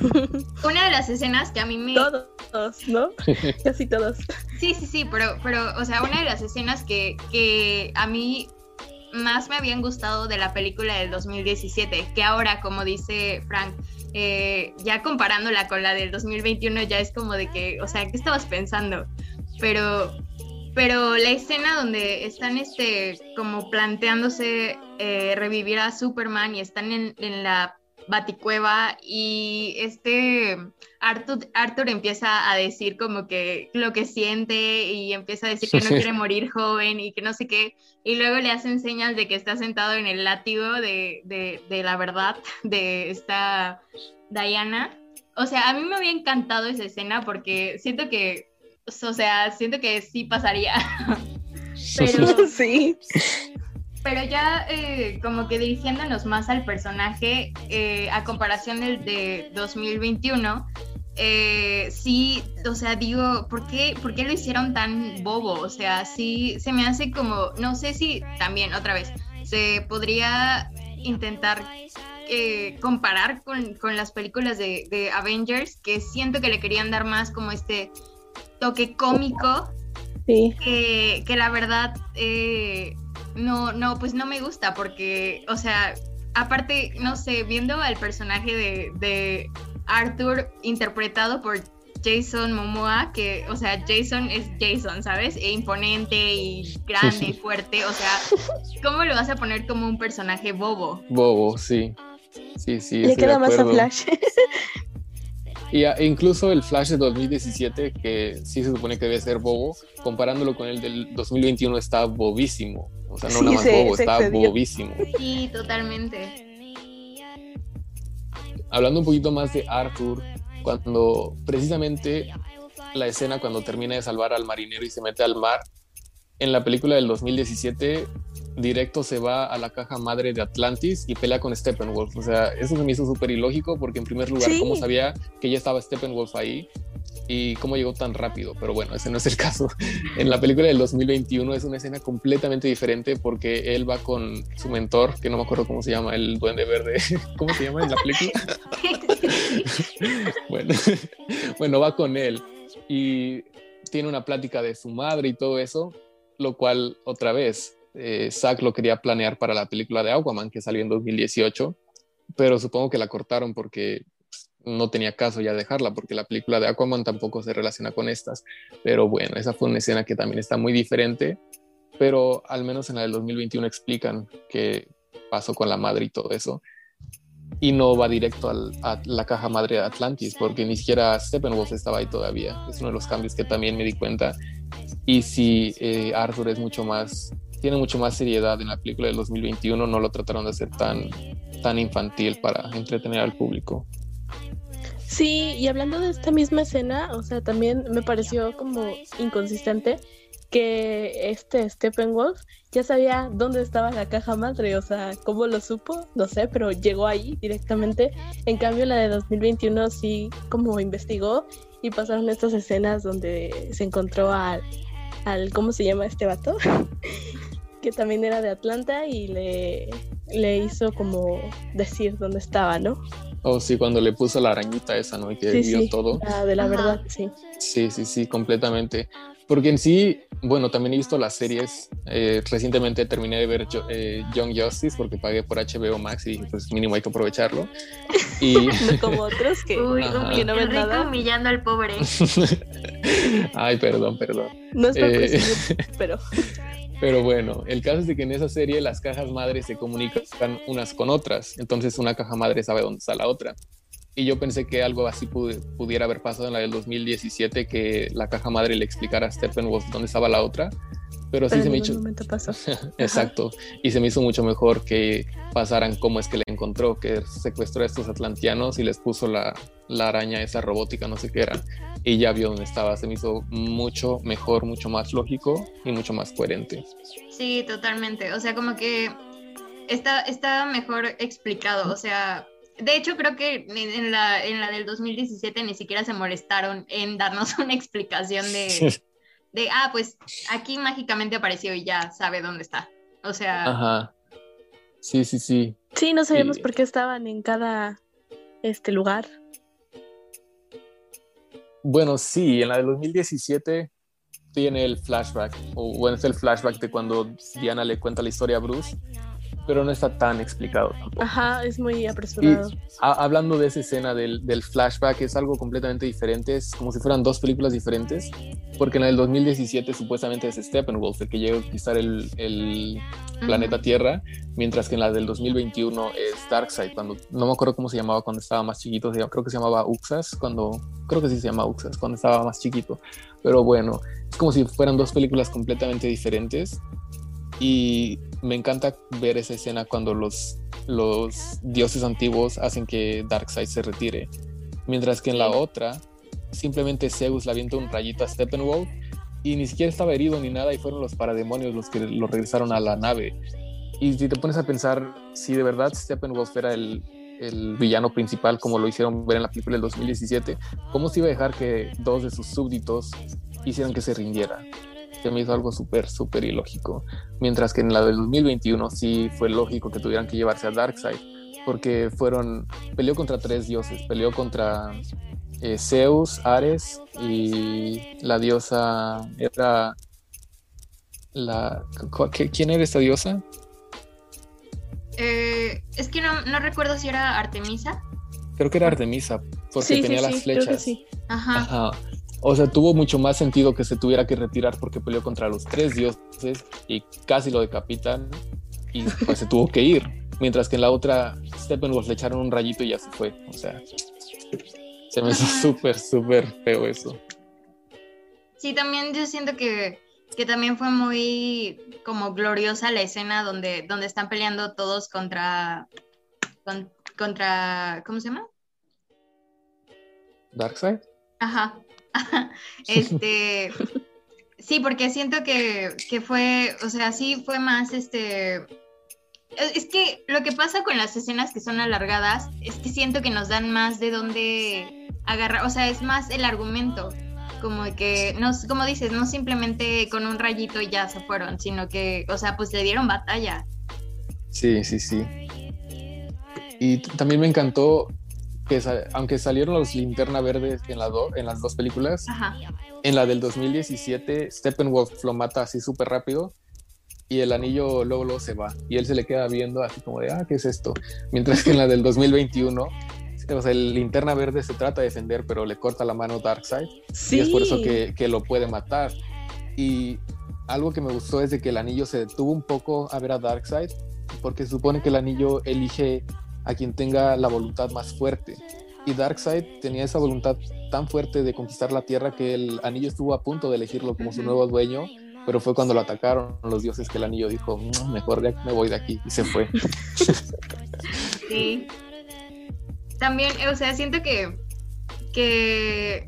[laughs] Una de las escenas que a mí me... Todos, ¿no? [laughs] Casi todos. Sí, sí, sí, pero, pero, o sea, una de las escenas que, que a mí más me habían gustado de la película del 2017, que ahora, como dice Frank, eh, ya comparándola con la del 2021, ya es como de que, o sea, ¿qué estabas pensando? Pero, pero la escena donde están este, como planteándose eh, revivir a Superman y están en, en la baticueva y este Arthur, Arthur empieza a decir como que lo que siente y empieza a decir que no quiere morir joven y que no sé qué, y luego le hacen señas de que está sentado en el látigo de, de, de la verdad de esta Diana. O sea, a mí me había encantado esa escena porque siento que, o sea, siento que sí pasaría. Pero sí. Pero ya eh, como que dirigiéndonos más al personaje, eh, a comparación del de 2021, eh, sí, o sea, digo, ¿por qué, ¿por qué lo hicieron tan bobo? O sea, sí, se me hace como, no sé si también, otra vez, se podría intentar eh, comparar con, con, las películas de, de, Avengers, que siento que le querían dar más como este toque cómico, sí. que, que la verdad... Eh, no, no, pues no me gusta porque, o sea, aparte, no sé, viendo al personaje de, de Arthur interpretado por Jason Momoa, que, o sea, Jason es Jason, ¿sabes? E imponente y grande y fuerte, o sea, ¿cómo lo vas a poner como un personaje bobo? Bobo, sí. Sí, sí. Le queda más a Flash. [laughs] Y a, incluso el Flash de 2017, que sí se supone que debe ser bobo, comparándolo con el del 2021 está bobísimo. O sea, no sí, nada más se, bobo, se está excedió. bobísimo. Sí, totalmente. Hablando un poquito más de Arthur, cuando precisamente la escena cuando termina de salvar al marinero y se mete al mar, en la película del 2017 directo se va a la caja madre de Atlantis y pelea con Steppenwolf. O sea, eso se me hizo súper ilógico porque en primer lugar, sí. ¿cómo sabía que ya estaba Steppenwolf ahí? Y cómo llegó tan rápido, pero bueno, ese no es el caso. En la película del 2021 es una escena completamente diferente porque él va con su mentor, que no me acuerdo cómo se llama, el duende verde. [laughs] ¿Cómo se llama en la película? [laughs] bueno, [laughs] bueno, va con él y tiene una plática de su madre y todo eso, lo cual otra vez eh, Zack lo quería planear para la película de Aquaman que salió en 2018, pero supongo que la cortaron porque no tenía caso ya dejarla, porque la película de Aquaman tampoco se relaciona con estas. Pero bueno, esa fue una escena que también está muy diferente, pero al menos en la del 2021 explican qué pasó con la madre y todo eso. Y no va directo a la caja madre de Atlantis, porque ni siquiera Steppenwolf estaba ahí todavía. Es uno de los cambios que también me di cuenta. Y si eh, Arthur es mucho más tiene mucho más seriedad en la película del 2021, no lo trataron de hacer tan, tan infantil para entretener al público. Sí, y hablando de esta misma escena, o sea, también me pareció como inconsistente que este Steppenwolf ya sabía dónde estaba la caja madre, o sea, cómo lo supo, no sé, pero llegó ahí directamente. En cambio, la de 2021 sí como investigó y pasaron estas escenas donde se encontró al, al ¿cómo se llama este vato? [laughs] que también era de Atlanta y le, le hizo como decir dónde estaba, ¿no? Oh, sí, cuando le puso la arañita esa, ¿no? Y que sí, vio sí, todo. La de la Ajá. verdad, sí. Sí, sí, sí, completamente. Porque en sí, bueno, también he visto las series. Eh, recientemente terminé de ver yo, eh, Young Justice porque pagué por HBO Max y dije, pues mínimo hay que aprovecharlo. [laughs] Y... no como [laughs] otros que, Uy, que no ven rico nada. humillando al pobre. [laughs] Ay, perdón, perdón. No es por Eh, presumir, pero Pero bueno, el caso es de que en esa serie las cajas madres se comunican unas con otras. Entonces una caja madre sabe dónde está la otra. Y yo pensé que algo así pudiera haber pasado en la del 2017, que la caja madre le explicara a Steppenwolf dónde estaba la otra. Pero sí pero se me hizo... pasó. [laughs] Exacto. Y se me hizo mucho mejor que pasaran cómo es que la encontró, que secuestró a estos atlantianos y les puso la, la araña esa robótica, no sé qué era, y ya vio dónde estaba. Se me hizo mucho mejor, mucho más lógico y mucho más coherente. Sí, totalmente. O sea, como que está, está mejor explicado. O sea, de hecho creo que en, en la, en la del 2017 ni siquiera se molestaron en darnos [laughs] una explicación de, [laughs] de, ah, pues aquí mágicamente apareció y ya sabe dónde está. O sea, Ajá. Sí, sí, sí. Sí, no sabíamos Y- por qué estaban en cada este lugar. Bueno, sí, en la del 2017 tiene el flashback, o bueno, es el flashback de cuando Diana le cuenta la historia a Bruce, pero no está tan explicado tampoco. Ajá, es muy apresurado. hablando de esa escena del, del, flashback, es algo completamente diferente, es como si fueran dos películas diferentes, porque en del 2017 supuestamente es Steppenwolf el que llega a conquistar el, el planeta Tierra, mientras que en la del 2021 es Darkseid, cuando no me acuerdo cómo se llamaba cuando estaba más chiquito, creo que se llamaba Uxas, cuando creo que sí se llama Uxas, cuando estaba más chiquito, pero bueno, es como si fueran dos películas completamente diferentes y me encanta ver esa escena cuando los, los dioses antiguos hacen que Darkseid se retire. Mientras que en la otra, simplemente Zeus le avienta un rayito a Steppenwolf y ni siquiera estaba herido ni nada y fueron los parademonios los que lo regresaron a la nave. Y si te pones a pensar, si de verdad Steppenwolf era el, el villano principal, como lo hicieron ver en la película del 2017, ¿cómo se iba a dejar que dos de sus súbditos hicieran que se rindiera? Se me hizo algo súper, súper ilógico. Mientras que en la del 2021 sí fue lógico que tuvieran que llevarse a Darkseid, porque fueron, peleó contra tres dioses, peleó contra eh, Zeus, Ares y la diosa era la... ¿Quién era esta diosa? Eh, es que no, no, recuerdo si era Artemisa. Creo que era Artemisa, porque tenía las flechas. Ajá. Ajá. O sea, tuvo mucho más sentido que se tuviera que retirar porque peleó contra los tres dioses y casi lo decapitan y pues se tuvo que ir. Mientras que en la otra, Steppenwolf le echaron un rayito y ya se fue. O sea, se me hizo súper, súper feo eso. Sí, también yo siento que, que, también fue muy como gloriosa la escena donde, donde están peleando todos contra, contra, ¿cómo se llama? Darkseid. Ajá. [laughs] este, sí, porque siento que, fue, o sea, sí fue más, este, es que lo que pasa con las escenas que son alargadas es que siento que nos dan más de dónde agarrar, o sea, es más el argumento, como que, no, como dices, no simplemente con un rayito y ya se fueron, sino que, o sea, pues le dieron batalla. Sí, sí, sí. Y también me encantó aunque salieron los linterna verdes en, la en las dos películas, en la del 2017 Steppenwolf lo mata así súper rápido y el anillo luego, luego se va y él se le queda viendo así como de, ah, ¿qué es esto? Mientras que en la del 2021 o sea, el linterna verde se trata de defender, pero le corta la mano Darkseid. Y es por eso que, que, lo puede matar. Y algo que me gustó es de que el anillo se detuvo un poco a ver a Darkseid, porque se supone que el anillo elige a quien tenga la voluntad más fuerte. Y Darkseid tenía esa voluntad tan fuerte de conquistar la Tierra que el anillo estuvo a punto de elegirlo como su nuevo dueño, pero fue cuando lo atacaron los dioses que el anillo dijo, mm, mejor me voy de aquí y se fue. [laughs] Sí. También, o sea, siento que, que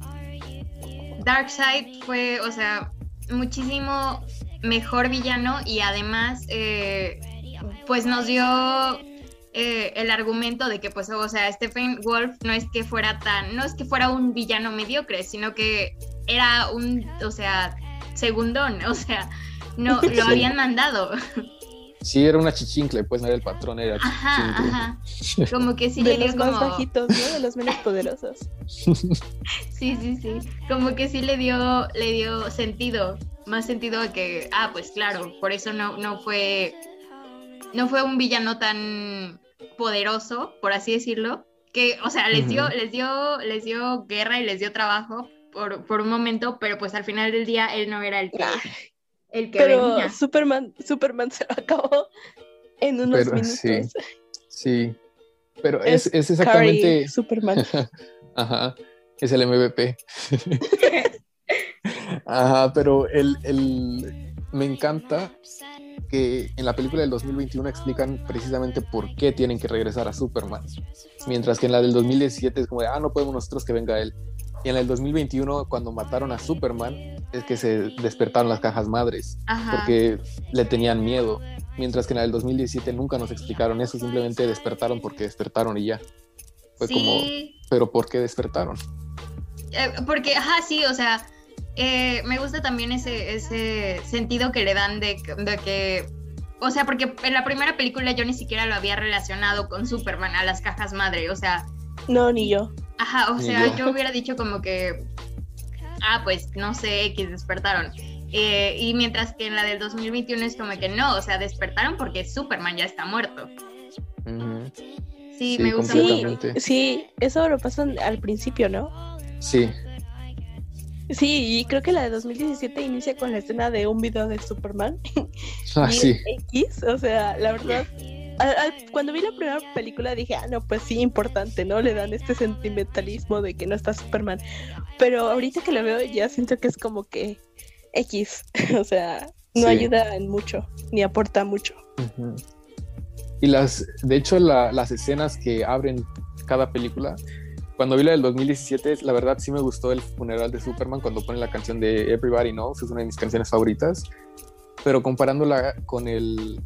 Darkseid fue, o sea, muchísimo mejor villano y además, eh, pues nos dio eh, el argumento de que, pues, o sea, Stephen Wolf no es que fuera tan, no es que fuera un villano mediocre, sino que era un, o sea, segundón, [laughs] o sea, no, lo habían mandado. Sí, era una chichincle, pues no era el patrón, era Ajá, ajá. [laughs] Como que sí de le dio los más bajitos, ¿no? De los menos poderosos. [laughs] sí, sí, sí. Como que sí le dio, le dio sentido, más sentido de que, ah, pues claro, por eso no, no fue, no fue un villano tan poderoso, por así decirlo, que, o sea, les dio, les dio, les dio guerra y les dio trabajo por, por, un momento, pero pues al final del día él no era el que, el que pero Superman, Superman se acabó en unos minutos. Sí, sí. Pero es, es, exactamente. Superman. [laughs] Ajá. Es el MVP. [laughs] Ajá, pero el, el, me encanta que en la película del 2021 explican precisamente por qué tienen que regresar a Superman. Mientras que en la del 2017 es como de, ah, no podemos nosotros que venga él. Y en el 2021, cuando mataron a Superman, es que se despertaron las cajas madres, porque le tenían miedo. Mientras que en el 2017 nunca nos explicaron eso, simplemente despertaron porque despertaron y ya. Fue como, pero ¿por qué despertaron? Eh, porque, ajá, sí, o sea, eh, me gusta también ese, ese sentido que le dan de, que, o sea, porque en la primera película yo ni siquiera lo había relacionado con Superman a las cajas madre, o sea. No, ni yo. Ajá, o sea, yo. hubiera dicho como que, ah, pues no sé, X despertaron. Eh, y mientras que en la del 2021 es como que no, o sea, despertaron porque Superman ya está muerto. Sí, me gusta Sí, eso lo pasan al principio, ¿no? Sí. Sí, y creo que la de 2017 inicia con la escena de un video de Superman. [laughs] Ah, sí. X, o sea, la verdad, cuando vi la primera película dije, ah, no, pues sí, importante, ¿no? Le dan este sentimentalismo de que no está Superman. Pero ahorita que lo veo ya siento que es como que X, [laughs] o sea, no ayuda en mucho, ni aporta mucho. Y las, de hecho, las escenas que abren cada película, cuando vi la del 2017, la verdad sí me gustó el funeral de Superman cuando pone la canción de Everybody Knows, es una de mis canciones favoritas, pero comparándola con el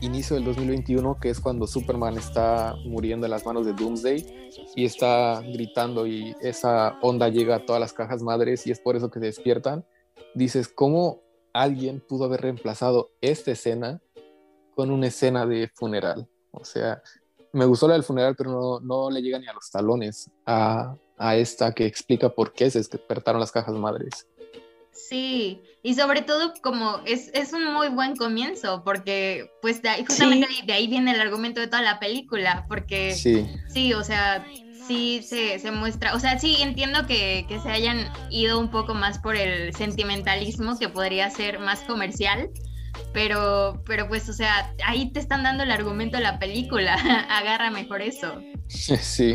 inicio del 2021, que es cuando Superman está muriendo en las manos de Doomsday y está gritando y esa onda llega a todas las cajas madres y es por eso que se despiertan, dices, ¿cómo alguien pudo haber reemplazado esta escena con una escena de funeral? O sea, me gustó la del funeral, pero no, no le llega ni a los talones a, a esta que explica por qué se despertaron las cajas madres. Sí, y sobre todo como es, es un muy buen comienzo, porque pues de ahí, justamente de ahí viene el argumento de toda la película, porque sí, sí o sea, sí se, se, muestra, o sea, sí entiendo que, que, se hayan ido un poco más por el sentimentalismo, que podría ser más comercial, pero, pero pues, o sea, ahí te están dando el argumento de la película, [laughs] agarra mejor eso. [laughs] Sí,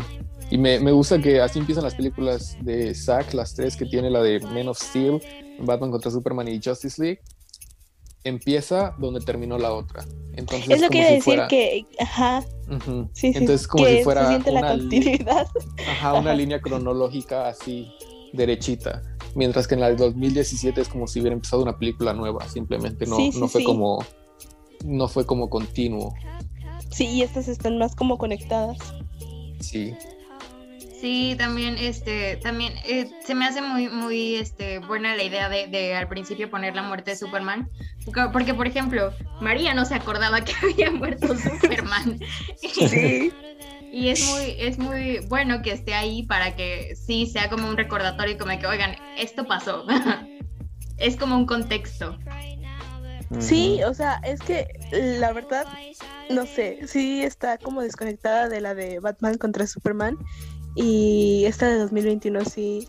y me, me, gusta que así empiezan las películas de Zack, las tres que tiene la de Men of Steel, Batman contra Superman y Justice League, empieza donde terminó la otra. Entonces, es lo que decir que, ajá. sí, Entonces, como si fuera una, Ajá, una [laughs] línea cronológica así, derechita. Mientras que en la de 2017 es como si hubiera empezado una película nueva, simplemente no, no fue como no fue como continuo. Sí, y estas están más como conectadas. Sí. Sí, también, este, también eh, se me hace muy, muy, este, buena la idea de, de, al principio poner la muerte de Superman, porque, por ejemplo, María no se acordaba que [laughs] había muerto Superman. Sí. [laughs] y es muy, es muy bueno que esté ahí para que sí sea como un recordatorio, como que, oigan, esto pasó. [laughs] es como un contexto. Sí, o sea, es que la verdad, no sé, sí está como desconectada de la de Batman contra Superman y esta de 2021 sí,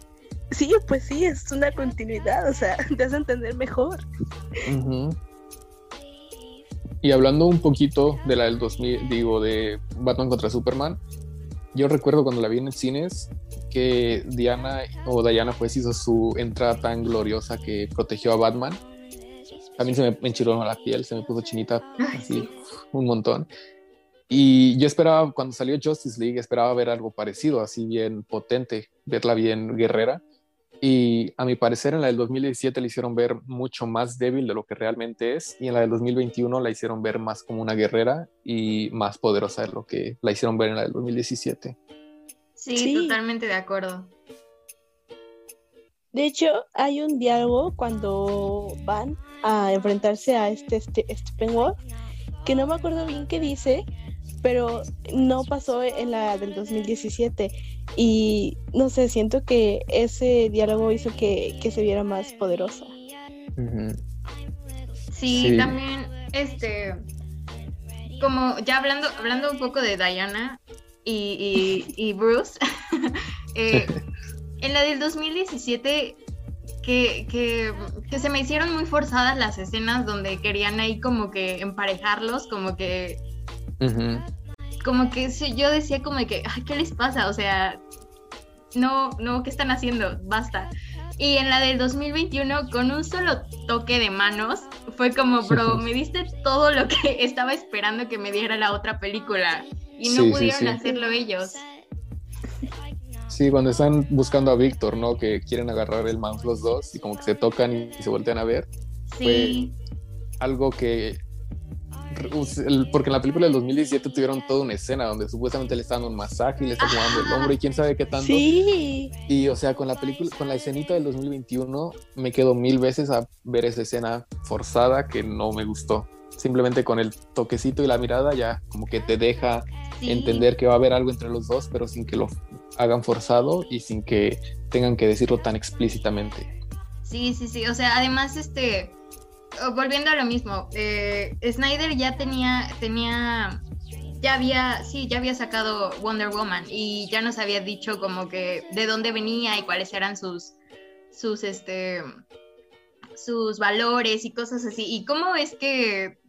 sí, pues sí, es una continuidad, o sea, [laughs] te hace entender mejor. Y hablando un poquito de la del 2000, digo, de Batman contra Superman, yo recuerdo cuando la vi en el cines que Diana o Diana pues hizo su entrada tan gloriosa que protegió a Batman. A mí se me enchiló la piel, se me puso chinita así un montón. Y yo esperaba, cuando salió Justice League, esperaba ver algo parecido, así bien potente, verla bien guerrera. Y a mi parecer en la del 2017 la hicieron ver mucho más débil de lo que realmente es. Y en la del 2021 la hicieron ver más como una guerrera y más poderosa de lo que la hicieron ver en la del 2017. Sí, sí. totalmente de acuerdo. De hecho, hay un diálogo cuando van a enfrentarse a este, este Steppenwolf, que no me acuerdo bien qué dice, pero no pasó en la del 2017 y no sé, siento que ese diálogo hizo que, se viera más poderosa. sí, también, este, como ya hablando, hablando un poco de Diana y, Bruce, [laughs] eh, [laughs] en la del 2017 que, que, que, se me hicieron muy forzadas las escenas donde querían ahí como que emparejarlos, como que como que yo decía como que, ¿qué les pasa? O sea, no, no, ¿qué están haciendo? Basta. Y en la del 2021, con un solo toque de manos, fue como, bro, me diste todo lo que [laughs] estaba esperando que me diera la otra película. Y no pudieron hacerlo ellos. Sí, cuando están buscando a Víctor, ¿no? Que quieren agarrar el mouse los dos y como que se tocan y se voltean a ver. Sí. Fue algo que porque en la película del 2017 tuvieron toda una escena donde supuestamente le estaban dando un masaje y le están jugando el hombro y quién sabe qué tanto. Sí. Y o sea, con la película, con la escenita del 2021 me quedo mil veces a ver esa escena forzada que no me gustó. Simplemente con el toquecito y la mirada ya como que te deja entender que va a haber algo entre los dos, pero sin que lo hagan forzado y sin que tengan que decirlo tan explícitamente. Sí, sí, sí. O sea, además, este, volviendo a lo mismo, eh, Snyder ya tenía, tenía, ya había, sí, ya había sacado Wonder Woman y ya nos había dicho como que de dónde venía y cuáles eran sus, sus, este, sus valores y cosas así. ¿Y cómo es que,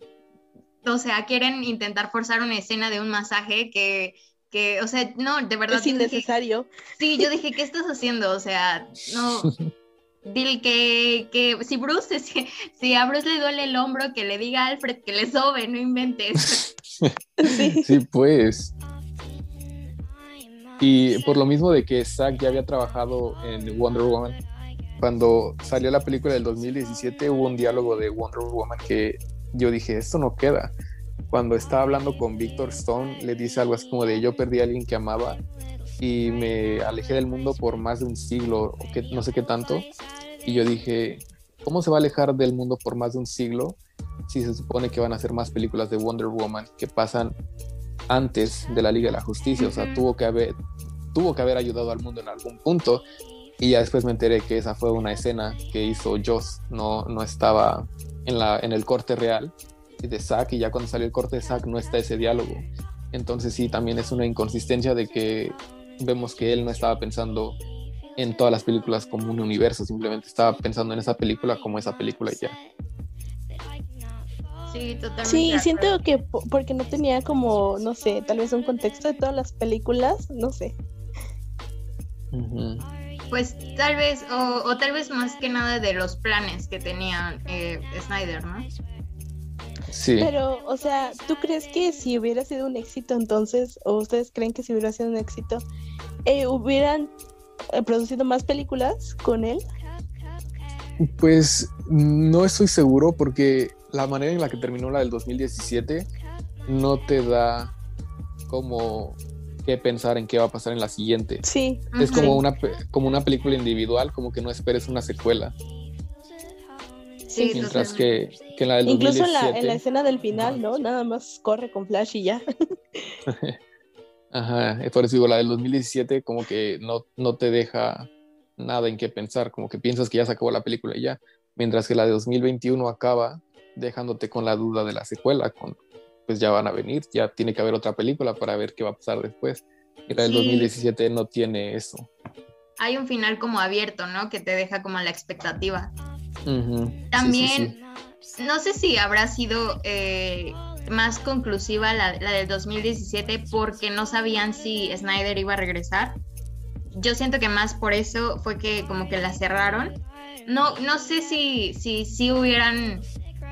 o sea, quieren intentar forzar una escena de un masaje que, que o sea, no, de verdad. Es innecesario. sí, yo dije, ¿qué estás haciendo? O sea, no. [laughs] Dile que, que si Bruce, [laughs] si, si, a Bruce le duele el hombro, que le diga a Alfred que le sobe, no inventes. [laughs] sí. sí, pues. Y por lo mismo de que Zack ya había trabajado en Wonder Woman, cuando salió la película del 2017 hubo un diálogo de Wonder Woman que yo dije, esto no queda. Cuando estaba hablando con Victor Stone, le dice algo así como de yo perdí a alguien que amaba y me alejé del mundo por más de un siglo, o que, no sé qué tanto. Y yo dije, ¿cómo se va a alejar del mundo por más de un siglo si se supone que van a hacer más películas de Wonder Woman que pasan antes de la Liga de la Justicia? O sea, tuvo que haber, tuvo que haber ayudado al mundo en algún punto y ya después me enteré que esa fue una escena que hizo Joss, no, no estaba en, la, en el corte real de Zack y ya cuando salió el corte de Zack no está ese diálogo. Entonces sí, también es una inconsistencia de que vemos que él no estaba pensando en todas las películas como un universo, simplemente estaba pensando en esa película como esa película y ya. Sí, totalmente. Sí, siento que porque no tenía como, no sé, tal vez un contexto de todas las películas, no sé pues tal vez, o, tal vez más que nada de los planes que tenía eh, Snyder, ¿no? Sí. Pero, o sea, ¿tú crees que si hubiera sido un éxito entonces, o ustedes creen que si hubiera sido un éxito, eh, hubieran eh, producido más películas con él? Pues no estoy seguro porque la manera en la que terminó la del 2017 no te da como que pensar en qué va a pasar en la siguiente. Sí. Es como, una, como una película individual, como que no esperes una secuela. Sí, Mientras que, que, en la del Incluso 2017... en la, escena del final, ¿no? Nada más corre con Flash y ya. [laughs] Ajá, por eso digo, la del 2017 como que no, no te deja nada en qué pensar, como que piensas que ya se acabó la película y ya, mientras que la de 2021 acaba dejándote con la duda de la secuela, con pues ya van a venir, ya tiene que haber otra película para ver qué va a pasar después. Y la del 2017 no tiene eso. Hay un final como abierto, ¿no? Que te deja como la expectativa. También, no sé si habrá sido eh, más conclusiva la, la, del 2017 porque no sabían si Snyder iba a regresar. Yo siento que más por eso fue que como que la cerraron. No, no sé si, si, si hubieran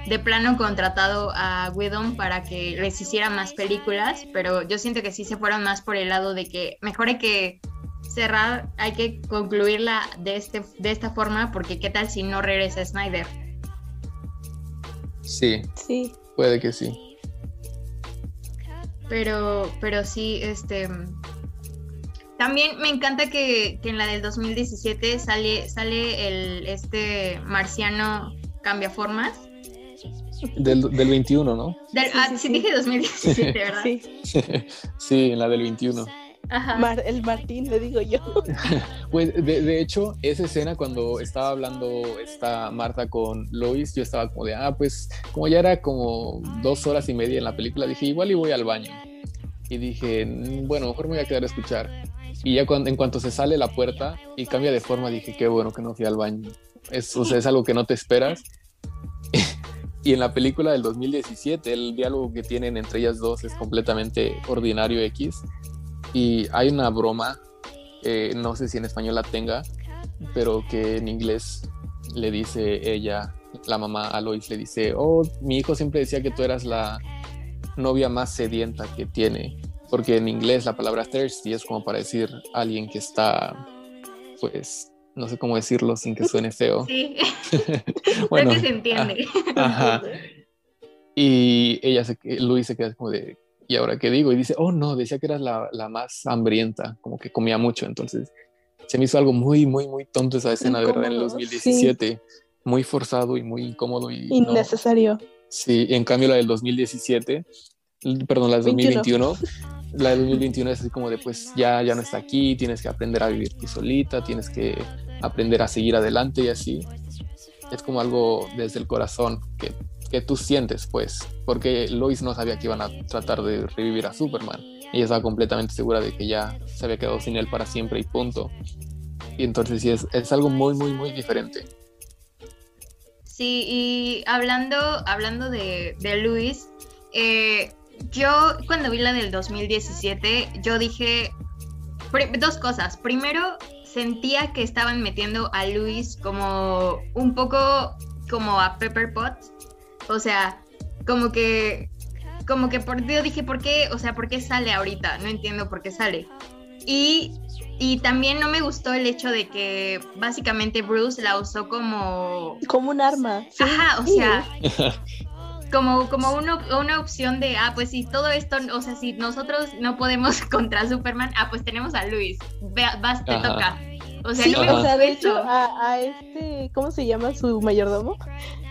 de plano contratado a Whedon para que les hiciera más películas, pero yo siento que sí se fueron más por el lado de que mejor hay que cerrar, hay que concluirla de, este, de esta forma, porque qué tal si no regresa Snyder. Sí, sí. Puede que sí. Pero, pero sí, este... También me encanta que, que en la del 2017 sale, sale el, este marciano cambia formas del, del 21, ¿no? ah, sí, dije 2017, ¿verdad? Sí. [laughs] sí, en la del 21. Ajá. el Martín, le digo yo. [laughs] pues de, de, hecho, esa escena cuando estaba hablando esta Marta con Lois, yo estaba como de, ah, pues como ya era como dos horas y media en la película, dije, igual y voy al baño. Y dije, mm, bueno, mejor me voy a quedar a escuchar. Y ya cuando, en cuanto se sale la puerta y cambia de forma, dije, qué bueno que no fui al baño. Es, o sea, es algo que no te esperas. [laughs] Y en la película del 2017, el diálogo que tienen entre ellas dos es completamente ordinario X. Y hay una broma, eh, no sé si en español la tenga, pero que en inglés le dice ella, la mamá a Lois, le dice, oh, mi hijo siempre decía que tú eras la novia más sedienta que tiene. Porque en inglés la palabra thirsty es como para decir alguien que está, pues, no sé cómo decirlo sin que suene feo. [laughs] Sí, [laughs] bueno, que se entiende. Ajá. [laughs] Y ella, se, Luis se queda como de, ¿y ahora qué digo? Y dice, oh no, decía que eras la, la, más hambrienta, como que comía mucho. Entonces se me hizo algo muy, muy, muy tonto esa escena, de verdad, en el 2017. Muy forzado y muy incómodo. Y Innecesario. Sí, en cambio la del 2017, perdón, la del 2021, [laughs] la de 2021 es así como de pues ya, ya no está aquí, tienes que aprender a vivir tú solita, tienes que aprender a seguir adelante y así. Es como algo desde el corazón que, que tú sientes, pues, porque Lois no sabía que iban a tratar de revivir a Superman. Ella estaba completamente segura de que ya se había quedado sin él para siempre y punto. Y entonces sí, es, es algo muy, muy, muy diferente. Sí, y hablando, hablando de, de Luis, eh, yo cuando vi la del 2017, yo dije dos cosas. Primero, sentía que estaban metiendo a Luis como un poco como a Pepper Potts. O sea, como que, como que por, yo dije, ¿por qué? O sea, ¿por qué sale ahorita? No entiendo por qué sale. Y, y también no me gustó el hecho de que básicamente Bruce la usó como... Como un arma. Ajá, o sea, [laughs] como, como una opción de, ah, pues si todo esto, o sea, si nosotros no podemos [laughs] contra Superman, ah, pues tenemos a Luis, vas, te toca. O sea, no me o sea, de hecho, a, este, ¿cómo se llama su mayordomo?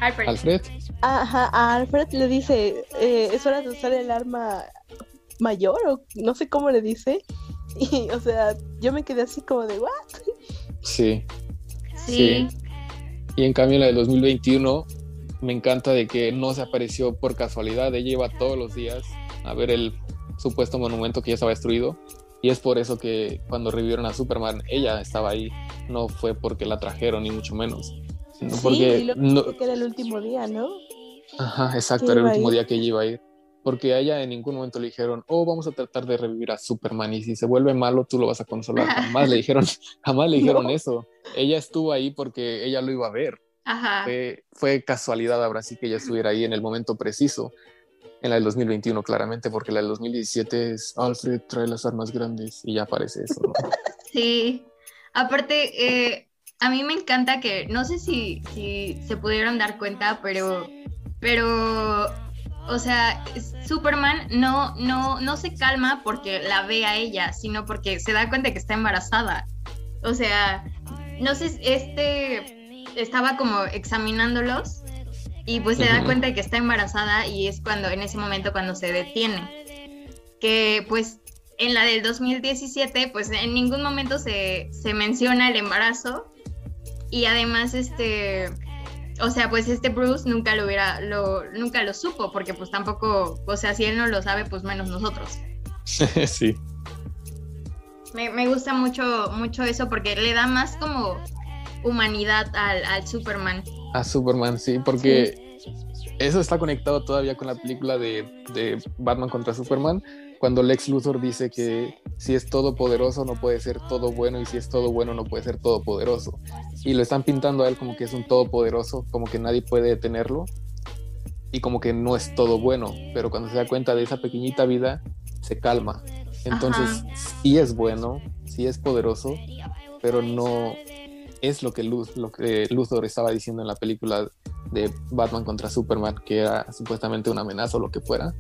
Alfred. Alfred. Ajá, a Alfred le dice, eh, es hora de usar el arma mayor, o no sé cómo le dice. [laughs] Y, o sea, yo me quedé así como de, ¿what? Sí. Sí. sí. Y en cambio, la de 2021 me encanta de que no se apareció por casualidad. Ella iba todos los días a ver el supuesto monumento que ya estaba destruido. Y es por eso que cuando revivieron a Superman, ella estaba ahí. No fue porque la trajeron, ni mucho menos. sí, porque no... que era el último día, ¿no? Ajá, exacto, era el último día que ella iba a ir. Porque a ella en ningún momento le dijeron, oh, vamos a tratar de revivir a Superman y si se vuelve malo, tú lo vas a consolar. [laughs] Jamás le dijeron, jamás le dijeron eso. Ella estuvo ahí porque ella lo iba a ver. Fue, casualidad ahora sí que ella estuviera ahí en el momento preciso. En la del 2021, claramente, porque la del 2017 es Alfred trae las armas grandes y ya aparece eso. [laughs] Sí. Aparte, eh, a mí me encanta que, no sé si, si se pudieron dar cuenta, pero, pero o sea, Superman no, no, no se calma porque la ve a ella, sino porque se da cuenta que está embarazada. O sea, no sé, este estaba como examinándolos y pues se da cuenta de que está embarazada y es cuando, en ese momento cuando se detiene. Que pues en la del 2017 pues en ningún momento se, menciona el embarazo y además este, o sea pues este Bruce nunca lo hubiera, lo, nunca lo supo porque pues tampoco, o sea si él no lo sabe pues menos nosotros. [laughs] sí. Me, me gusta mucho, mucho eso porque le da más como humanidad al, Superman. A Superman, sí, porque eso está conectado todavía con la película de, Batman contra Superman, cuando Lex Luthor dice que si es todopoderoso no puede ser todo bueno y si es todo bueno no puede ser todopoderoso. Y lo están pintando a él como que es un todopoderoso, como que nadie puede detenerlo y como que no es todo bueno, pero cuando se da cuenta de esa pequeñita vida, se calma. Entonces, sí es bueno, sí es poderoso, pero no, es lo que, Luz, lo que Luthor estaba diciendo en la película de Batman contra Superman, que era supuestamente una amenaza o lo que fuera.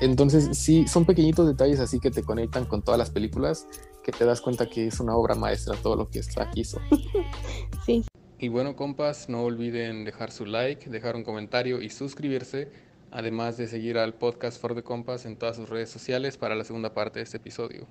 Entonces, sí, son pequeñitos detalles así que te conectan con todas las películas, que te das cuenta que es una obra maestra todo lo que está hizo. [laughs] Sí. Y bueno, compas, no olviden dejar su like, dejar un comentario y suscribirse, además de seguir al podcast For the Compas en todas sus redes sociales para la segunda parte de este episodio.